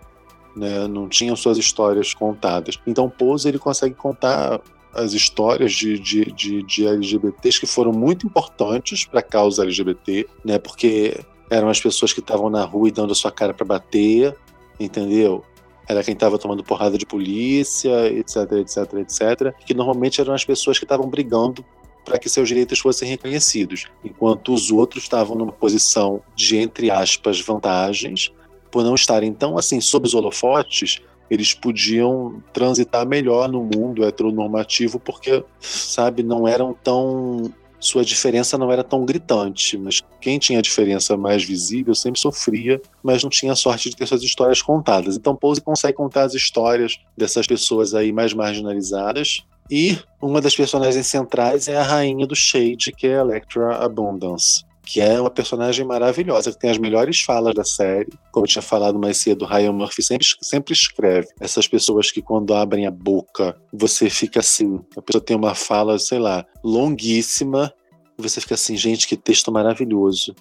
Né, não tinham suas histórias contadas. Então, Pose ele consegue contar as histórias de, de, de, de LGBTs que foram muito importantes para a causa LGBT, né? Porque eram as pessoas que estavam na rua e dando a sua cara para bater, entendeu? Era quem estava tomando porrada de polícia, etc, etc, etc. Que normalmente eram as pessoas que estavam brigando para que seus direitos fossem reconhecidos, enquanto os outros estavam numa posição de, entre aspas, vantagens, por não estarem tão assim sob os holofotes, eles podiam transitar melhor no mundo heteronormativo porque, sabe, não eram tão. Sua diferença não era tão gritante, mas quem tinha a diferença mais visível sempre sofria, mas não tinha sorte de ter suas histórias contadas. Então, Pose consegue contar as histórias dessas pessoas aí mais marginalizadas. E uma das personagens centrais é a rainha do Shade, que é Electra Abundance que é uma personagem maravilhosa, que tem as melhores falas da série. Como eu tinha falado mais cedo, Ryan Murphy sempre, sempre escreve. Essas pessoas que, quando abrem a boca, você fica assim. A pessoa tem uma fala, sei lá, longuíssima. Você fica assim, gente, que texto maravilhoso.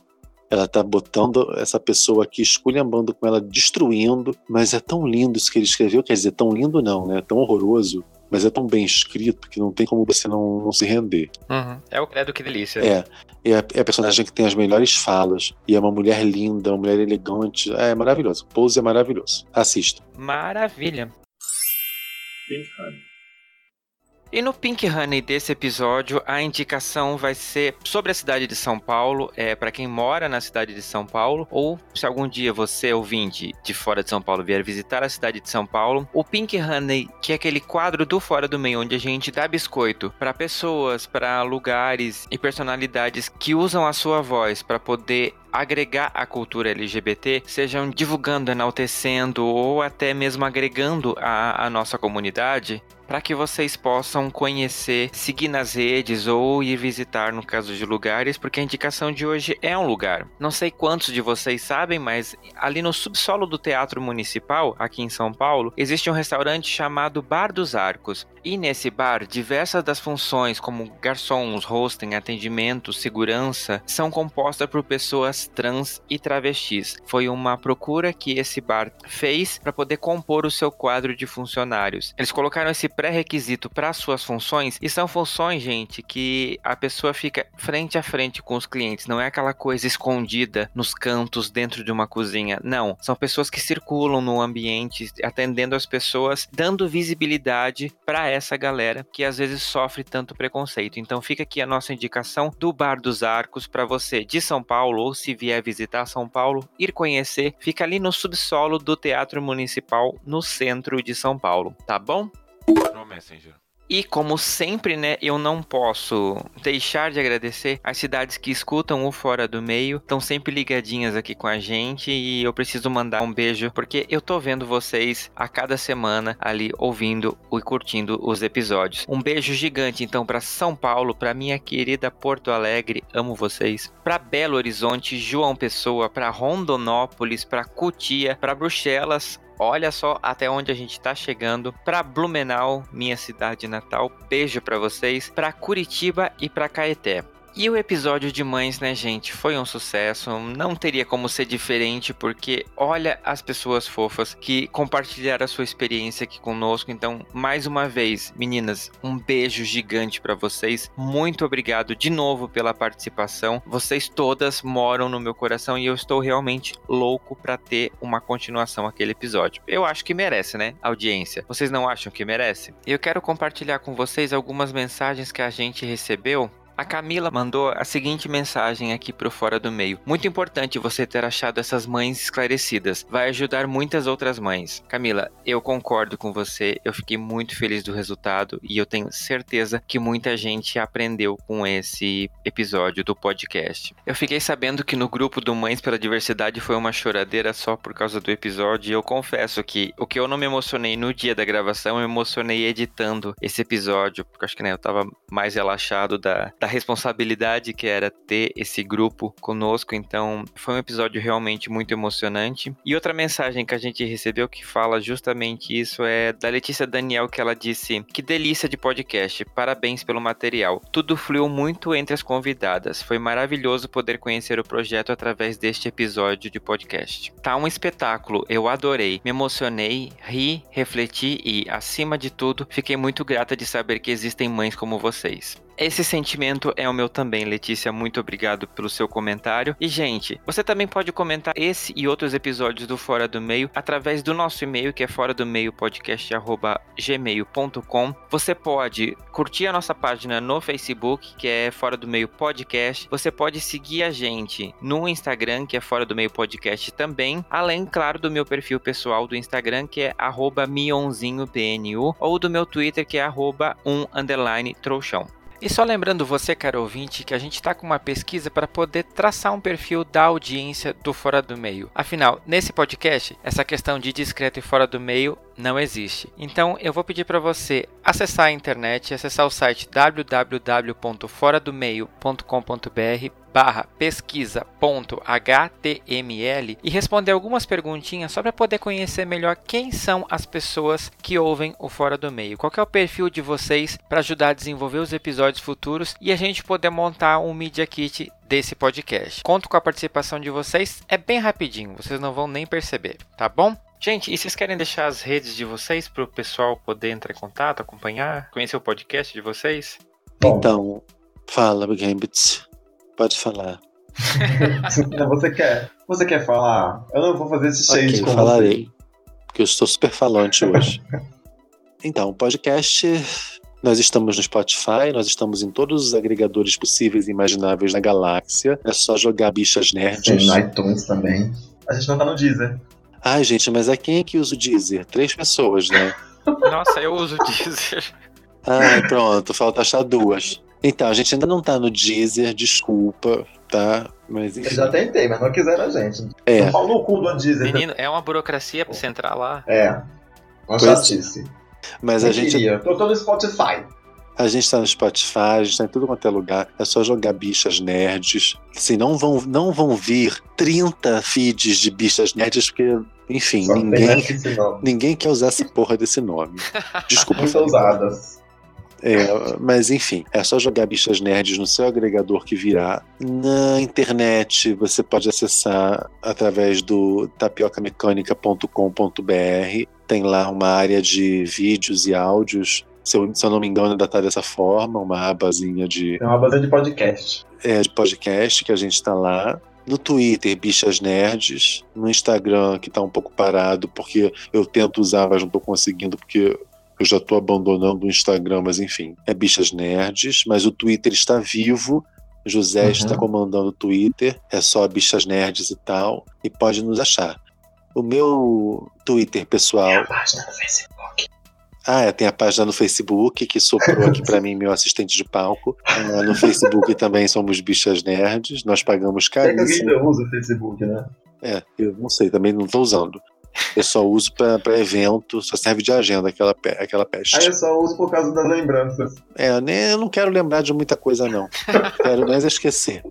Ela tá botando essa pessoa aqui, esculhambando com ela, destruindo, mas é tão lindo isso que ele escreveu. Quer dizer, tão lindo não, né? Tão horroroso mas é tão bem escrito que não tem como você não, não se render. Uhum. É o credo que delícia. É. É a, é a, personagem que tem as melhores falas. E é uma mulher linda, uma mulher elegante. É, é maravilhoso. O Pose é maravilhoso. Assista. Maravilha. Pink Honey. E no Pink Honey desse episódio, a indicação vai ser sobre a cidade de São Paulo, é para quem mora na cidade de São Paulo, ou se algum dia você, ouvinte de fora de São Paulo, vier visitar a cidade de São Paulo, o Pink Honey, que é aquele quadro do Fora do Meio, onde a gente dá biscoito para pessoas, para lugares e personalidades que usam a sua voz para poder agregar a cultura LGBT, sejam divulgando, enaltecendo ou até mesmo agregando a, a nossa comunidade, para que vocês possam conhecer, seguir nas redes ou ir visitar no caso de lugares, porque a indicação de hoje é um lugar. Não sei quantos de vocês sabem, mas ali no subsolo do Teatro Municipal, aqui em São Paulo, existe um restaurante chamado Bar dos Arcos. E nesse bar, diversas das funções, como garçons, hosting, atendimento, segurança, são compostas por pessoas trans e travestis. Foi uma procura que esse bar fez para poder compor o seu quadro de funcionários. Eles colocaram esse pré-requisito para suas funções e são funções, gente, que a pessoa fica frente a frente com os clientes, não é aquela coisa escondida nos cantos dentro de uma cozinha. Não, são pessoas que circulam no ambiente, atendendo as pessoas, dando visibilidade para essa galera que às vezes sofre tanto preconceito. Então fica aqui a nossa indicação do Bar dos Arcos para você de São Paulo ou vier visitar São Paulo, ir conhecer. Fica ali no subsolo do Teatro Municipal no centro de São Paulo, tá bom? no Messenger. E como sempre, né, eu não posso deixar de agradecer as cidades que escutam o Fora do Meio, estão sempre ligadinhas aqui com a gente e eu preciso mandar um beijo porque eu tô vendo vocês a cada semana ali ouvindo e curtindo os episódios. Um beijo gigante então para São Paulo, para minha querida Porto Alegre, amo vocês. Para Belo Horizonte, João Pessoa, para Rondonópolis, para Cutia, para Bruxelas, Olha só até onde a gente está chegando. Para Blumenau, minha cidade natal, beijo para vocês. Para Curitiba e para Caeté. E o episódio de Mães, né, gente, foi um sucesso. Não teria como ser diferente, porque olha as pessoas fofas que compartilharam a sua experiência aqui conosco. Então, mais uma vez, meninas, um beijo gigante para vocês. Muito obrigado de novo pela participação. Vocês todas moram no meu coração e eu estou realmente louco para ter uma continuação aquele episódio. Eu acho que merece, né, audiência? Vocês não acham que merece? Eu quero compartilhar com vocês algumas mensagens que a gente recebeu a Camila mandou a seguinte mensagem aqui pro Fora do Meio. Muito importante você ter achado essas mães esclarecidas. Vai ajudar muitas outras mães. Camila, eu concordo com você. Eu fiquei muito feliz do resultado e eu tenho certeza que muita gente aprendeu com esse episódio do podcast. Eu fiquei sabendo que no grupo do Mães pela Diversidade foi uma choradeira só por causa do episódio e eu confesso que o que eu não me emocionei no dia da gravação, eu emocionei editando esse episódio, porque acho que né, eu tava mais relaxado da, da da responsabilidade que era ter esse grupo conosco. Então, foi um episódio realmente muito emocionante. E outra mensagem que a gente recebeu que fala justamente isso é da Letícia Daniel, que ela disse: Que delícia de podcast, parabéns pelo material. Tudo fluiu muito entre as convidadas. Foi maravilhoso poder conhecer o projeto através deste episódio de podcast. Tá um espetáculo, eu adorei, me emocionei, ri, refleti e, acima de tudo, fiquei muito grata de saber que existem mães como vocês. Esse sentimento é o meu também, Letícia. Muito obrigado pelo seu comentário. E, gente, você também pode comentar esse e outros episódios do Fora do Meio através do nosso e-mail, que é fora do meio podcast.gmail.com. Você pode curtir a nossa página no Facebook, que é Fora do Meio Podcast. Você pode seguir a gente no Instagram, que é Fora do Meio Podcast também. Além, claro, do meu perfil pessoal do Instagram, que é mionzinhopnu, ou do meu Twitter, que é arroba um underline trouxão. E só lembrando você, caro ouvinte, que a gente está com uma pesquisa para poder traçar um perfil da audiência do Fora do Meio. Afinal, nesse podcast, essa questão de discreto e fora do meio não existe. Então, eu vou pedir para você acessar a internet, acessar o site www.foradomeio.com.br barra pesquisa.html e responder algumas perguntinhas só para poder conhecer melhor quem são as pessoas que ouvem o Fora do Meio. Qual é o perfil de vocês para ajudar a desenvolver os episódios futuros e a gente poder montar um Media Kit desse podcast. Conto com a participação de vocês, é bem rapidinho, vocês não vão nem perceber, tá bom? Gente, e vocês querem deixar as redes de vocês para o pessoal poder entrar em contato, acompanhar, conhecer o podcast de vocês? Bom. Então, fala, Gambit. Pode falar. Não, você quer? Você quer falar? Eu não vou fazer esse shade Ok, com falarei. Porque eu estou super falante hoje. Então, o podcast. Nós estamos no Spotify, nós estamos em todos os agregadores possíveis e imagináveis na galáxia. É só jogar bichas você. nerds. Sim, no iTunes também. A gente não tá no Deezer. Ai, gente, mas é quem é que usa o Deezer? Três pessoas, né? Nossa, eu uso o Deezer. Ai, pronto, falta achar duas. Então, a gente ainda não tá no Deezer, desculpa, tá? Mas Eu enfim. já tentei, mas não quiseram a gente. É, Não fala no cu do Deezer. Menino, é uma burocracia pra você entrar lá. É. Uma Pois- chatice. mas a Eu gente, queria. Tô todo no Spotify. a gente tá no Spotify, a gente tá em tudo quanto é lugar. É só jogar bichas nerds. Assim, não vão, não vão vir 30 feeds de bichas nerds, porque, enfim, Só ninguém, ninguém quer usar essa porra desse nome. Desculpa, Muito ousadas. É, mas enfim, é só jogar bichas nerds no seu agregador que virá. Na internet você pode acessar através do tapiocamecanica.com.br. Tem lá uma área de vídeos e áudios. Se eu, se eu não me engano, ainda tá dessa forma, uma abazinha de, É uma base de podcast. é, de podcast que a gente tá lá. No Twitter, Bichas Nerds. No Instagram, que tá um pouco parado, porque eu tento usar, mas não tô conseguindo, porque eu já tô abandonando o Instagram, mas enfim. É Bichas Nerds, mas o Twitter está vivo. José Uhum. está comandando o Twitter. É só Bichas Nerds e tal. E pode nos achar. O meu Twitter pessoal. Página no Facebook. Ah, é, tem a página no Facebook que soprou aqui pra mim, meu assistente de palco. Ah, no Facebook também somos bichas nerds. Nós pagamos que alguém caríssimo. ainda usa o Facebook, né? É, eu não sei, também não tô usando. Eu só uso pra, pra evento, só serve de agenda aquela, pe- aquela peste. Aí eu só uso por causa das lembranças. É, nem, eu não quero lembrar de muita coisa, não. quero mais esquecer.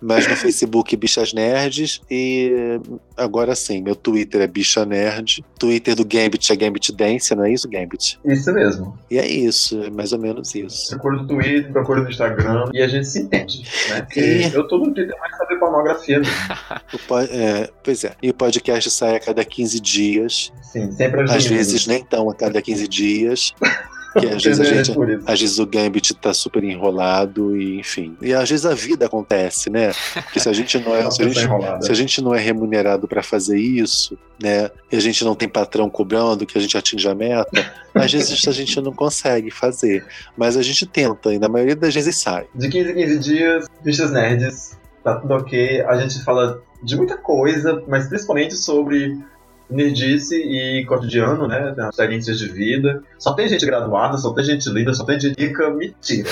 Mas no Facebook, Bichas Nerds. E agora sim, meu Twitter é Bicha Nerd. Twitter do Gambit é Gambit Dance, não é isso, Gambit? Isso mesmo. E é isso, é mais ou menos isso. Procura no Twitter, procura no Instagram e a gente se entende, né? E- eu tô no Twitter mais pra ver pornografia po- é, pois é. E o podcast sai a cada 15 dias. Sim, sempre Às vezes nem tão a cada 15 dias. Que às vezes a gente. Isso. Às vezes o Gambit tá super enrolado e enfim. E às vezes a vida acontece, né? Porque se a gente não é, se a pessoa gente, se a gente não é remunerado para fazer isso, né? E a gente não tem patrão cobrando que a gente atinja a meta, às vezes a gente não consegue fazer. Mas a gente tenta e na maioria das vezes sai. De 15 em 15 dias, bichas nerds, tá tudo ok. A gente fala de muita coisa, mas principalmente sobre nerdice e cotidiano, né? Experiências de vida. Só tem gente graduada, só tem gente linda, só tem gente rica. Mentira.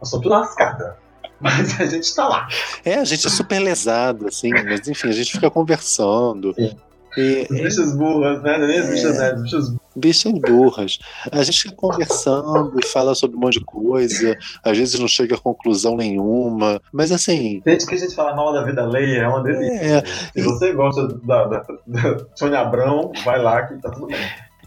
Nós somos tudo lascada. Mas a gente tá lá. É, a gente é super lesado, assim, mas enfim, a gente fica conversando. Sim. E, As bichas burras, né? É nem as bichas É. nerds, as bichas bichas burras. A gente fica conversando e fala sobre um monte de coisa, às vezes não chega a conclusão nenhuma, mas assim, Gente que a gente fala mal da vida alheia é uma delícia. é, Se você gosta da, da, da Sônia Abrão, vai lá que tá tudo bem.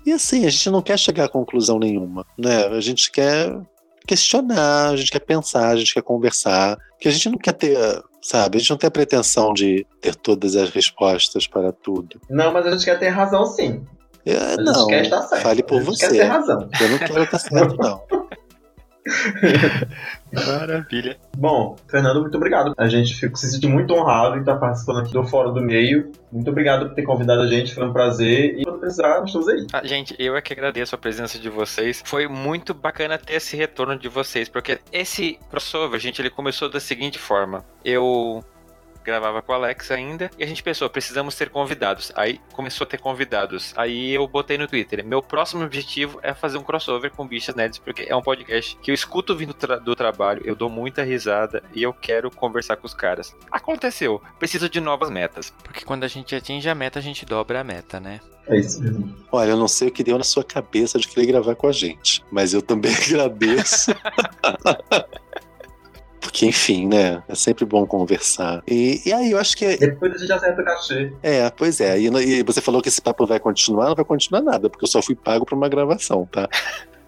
e assim, a gente não quer chegar a conclusão nenhuma, né? A gente quer questionar, a gente quer pensar, a gente quer conversar, que a gente não quer ter, sabe, a gente não tem a pretensão de ter todas as respostas para tudo. Não, mas a gente quer ter razão sim. É, A gente não, quer estar certo. fale por a gente você. quer ter razão. Eu não quero estar certo, não. Maravilha. Bom, Fernando, muito obrigado. A gente fica, se sente muito honrado em estar participando aqui do Fórum do Meio. Muito obrigado por ter convidado a gente, foi um prazer. E quando precisar, estamos aí. Ah, gente, eu é que agradeço a presença de vocês. Foi muito bacana ter esse retorno de vocês, porque esse crossover, gente, ele começou da seguinte forma. Eu gravava com o Alex ainda e a gente pensou, precisamos ter convidados. Aí começou a ter convidados. Aí eu botei no Twitter, meu próximo objetivo é fazer um crossover com Bichas Nerds, porque é um podcast que eu escuto vindo tra- do trabalho, eu dou muita risada e eu quero conversar com os caras. Aconteceu, preciso de novas metas. Porque quando a gente atinge a meta, a gente dobra a meta, né? É isso mesmo. Olha, eu não sei o que deu na sua cabeça de querer gravar com a gente, mas eu também agradeço. Porque, enfim, né? É sempre bom conversar. E, e aí, eu acho que. Depois a gente acerta o cachê. É, pois é. E, e você falou que esse papo vai continuar, não vai continuar nada, porque eu só fui pago pra uma gravação, tá?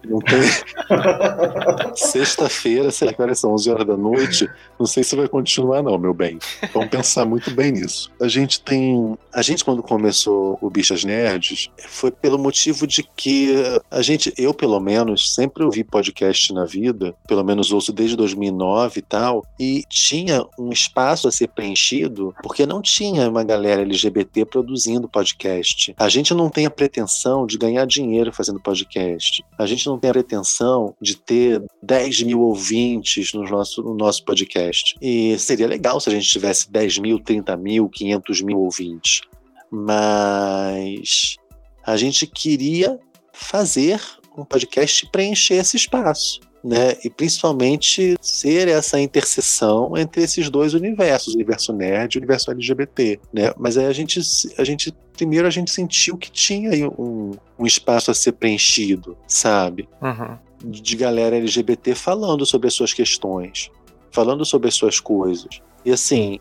Não tem. Sexta-feira, sei lá são 11 horas da noite. Não sei se vai continuar, não, meu bem. Vamos pensar muito bem nisso. A gente tem. A gente, quando começou o Bichas Nerds, foi pelo motivo de que a gente, eu pelo menos, sempre ouvi podcast na vida, pelo menos ouço desde 2009 e tal, e tinha um espaço a ser preenchido, porque não tinha uma galera LGBT produzindo podcast. A gente não tem a pretensão de ganhar dinheiro fazendo podcast. A gente não tem a pretensão de ter 10 mil ouvintes no nosso, no nosso podcast. E seria legal se a gente tivesse 10 mil, 30 mil, 500 mil ouvintes. Mas a gente queria fazer um podcast preencher esse espaço né? E principalmente ser essa interseção entre esses dois universos, o universo nerd e o universo LGBT, né? Mas aí a gente, a gente primeiro a gente sentiu que tinha aí um, um espaço a ser preenchido, sabe? Uhum. De galera LGBT falando sobre as suas questões, falando sobre as suas coisas. E assim,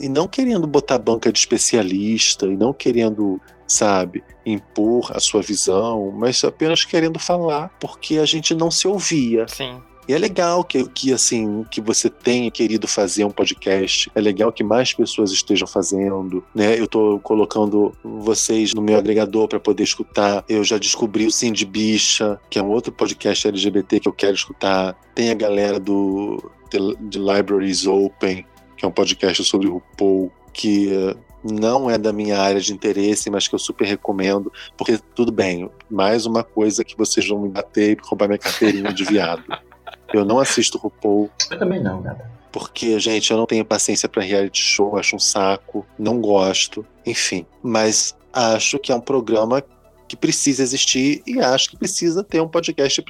e não querendo botar banca de especialista, e não querendo sabe, impor a sua visão, mas apenas querendo falar porque a gente não se ouvia. Sim. E é legal que, que assim que você tenha querido fazer um podcast. É legal que mais pessoas estejam fazendo, né? Eu estou colocando vocês no meu agregador para poder escutar. Eu já descobri o Cindy Bicha, que é um outro podcast LGBT que eu quero escutar. Tem a galera do The, The Libraries Open, que é um podcast sobre o RuPaul, que não é da minha área de interesse, mas que eu super recomendo, porque tudo bem, mais uma coisa que vocês vão me bater e roubar minha carteirinha de viado. Eu não assisto RuPaul. Eu também não, gata. Porque, gente, eu não tenho paciência para reality show, acho um saco, não gosto, enfim. Mas acho que é um programa que precisa existir e acho que precisa ter um podcast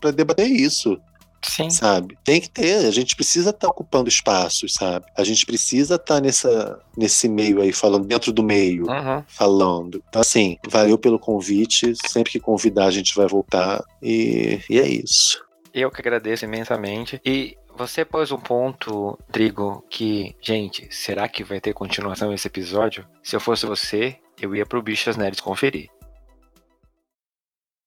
para debater isso. Sim. Sabe? Tem que ter, a gente precisa estar tá ocupando espaços, sabe? A gente precisa estar tá nessa, nesse meio aí, falando, dentro do meio, uhum. falando. Então, assim, valeu pelo convite. Sempre que convidar, a gente vai voltar. E, e é isso. Eu que agradeço imensamente. E você pôs um ponto, Trigo, que, gente, será que vai ter continuação esse episódio? Se eu fosse você, eu ia pro Bichas Nerds conferir.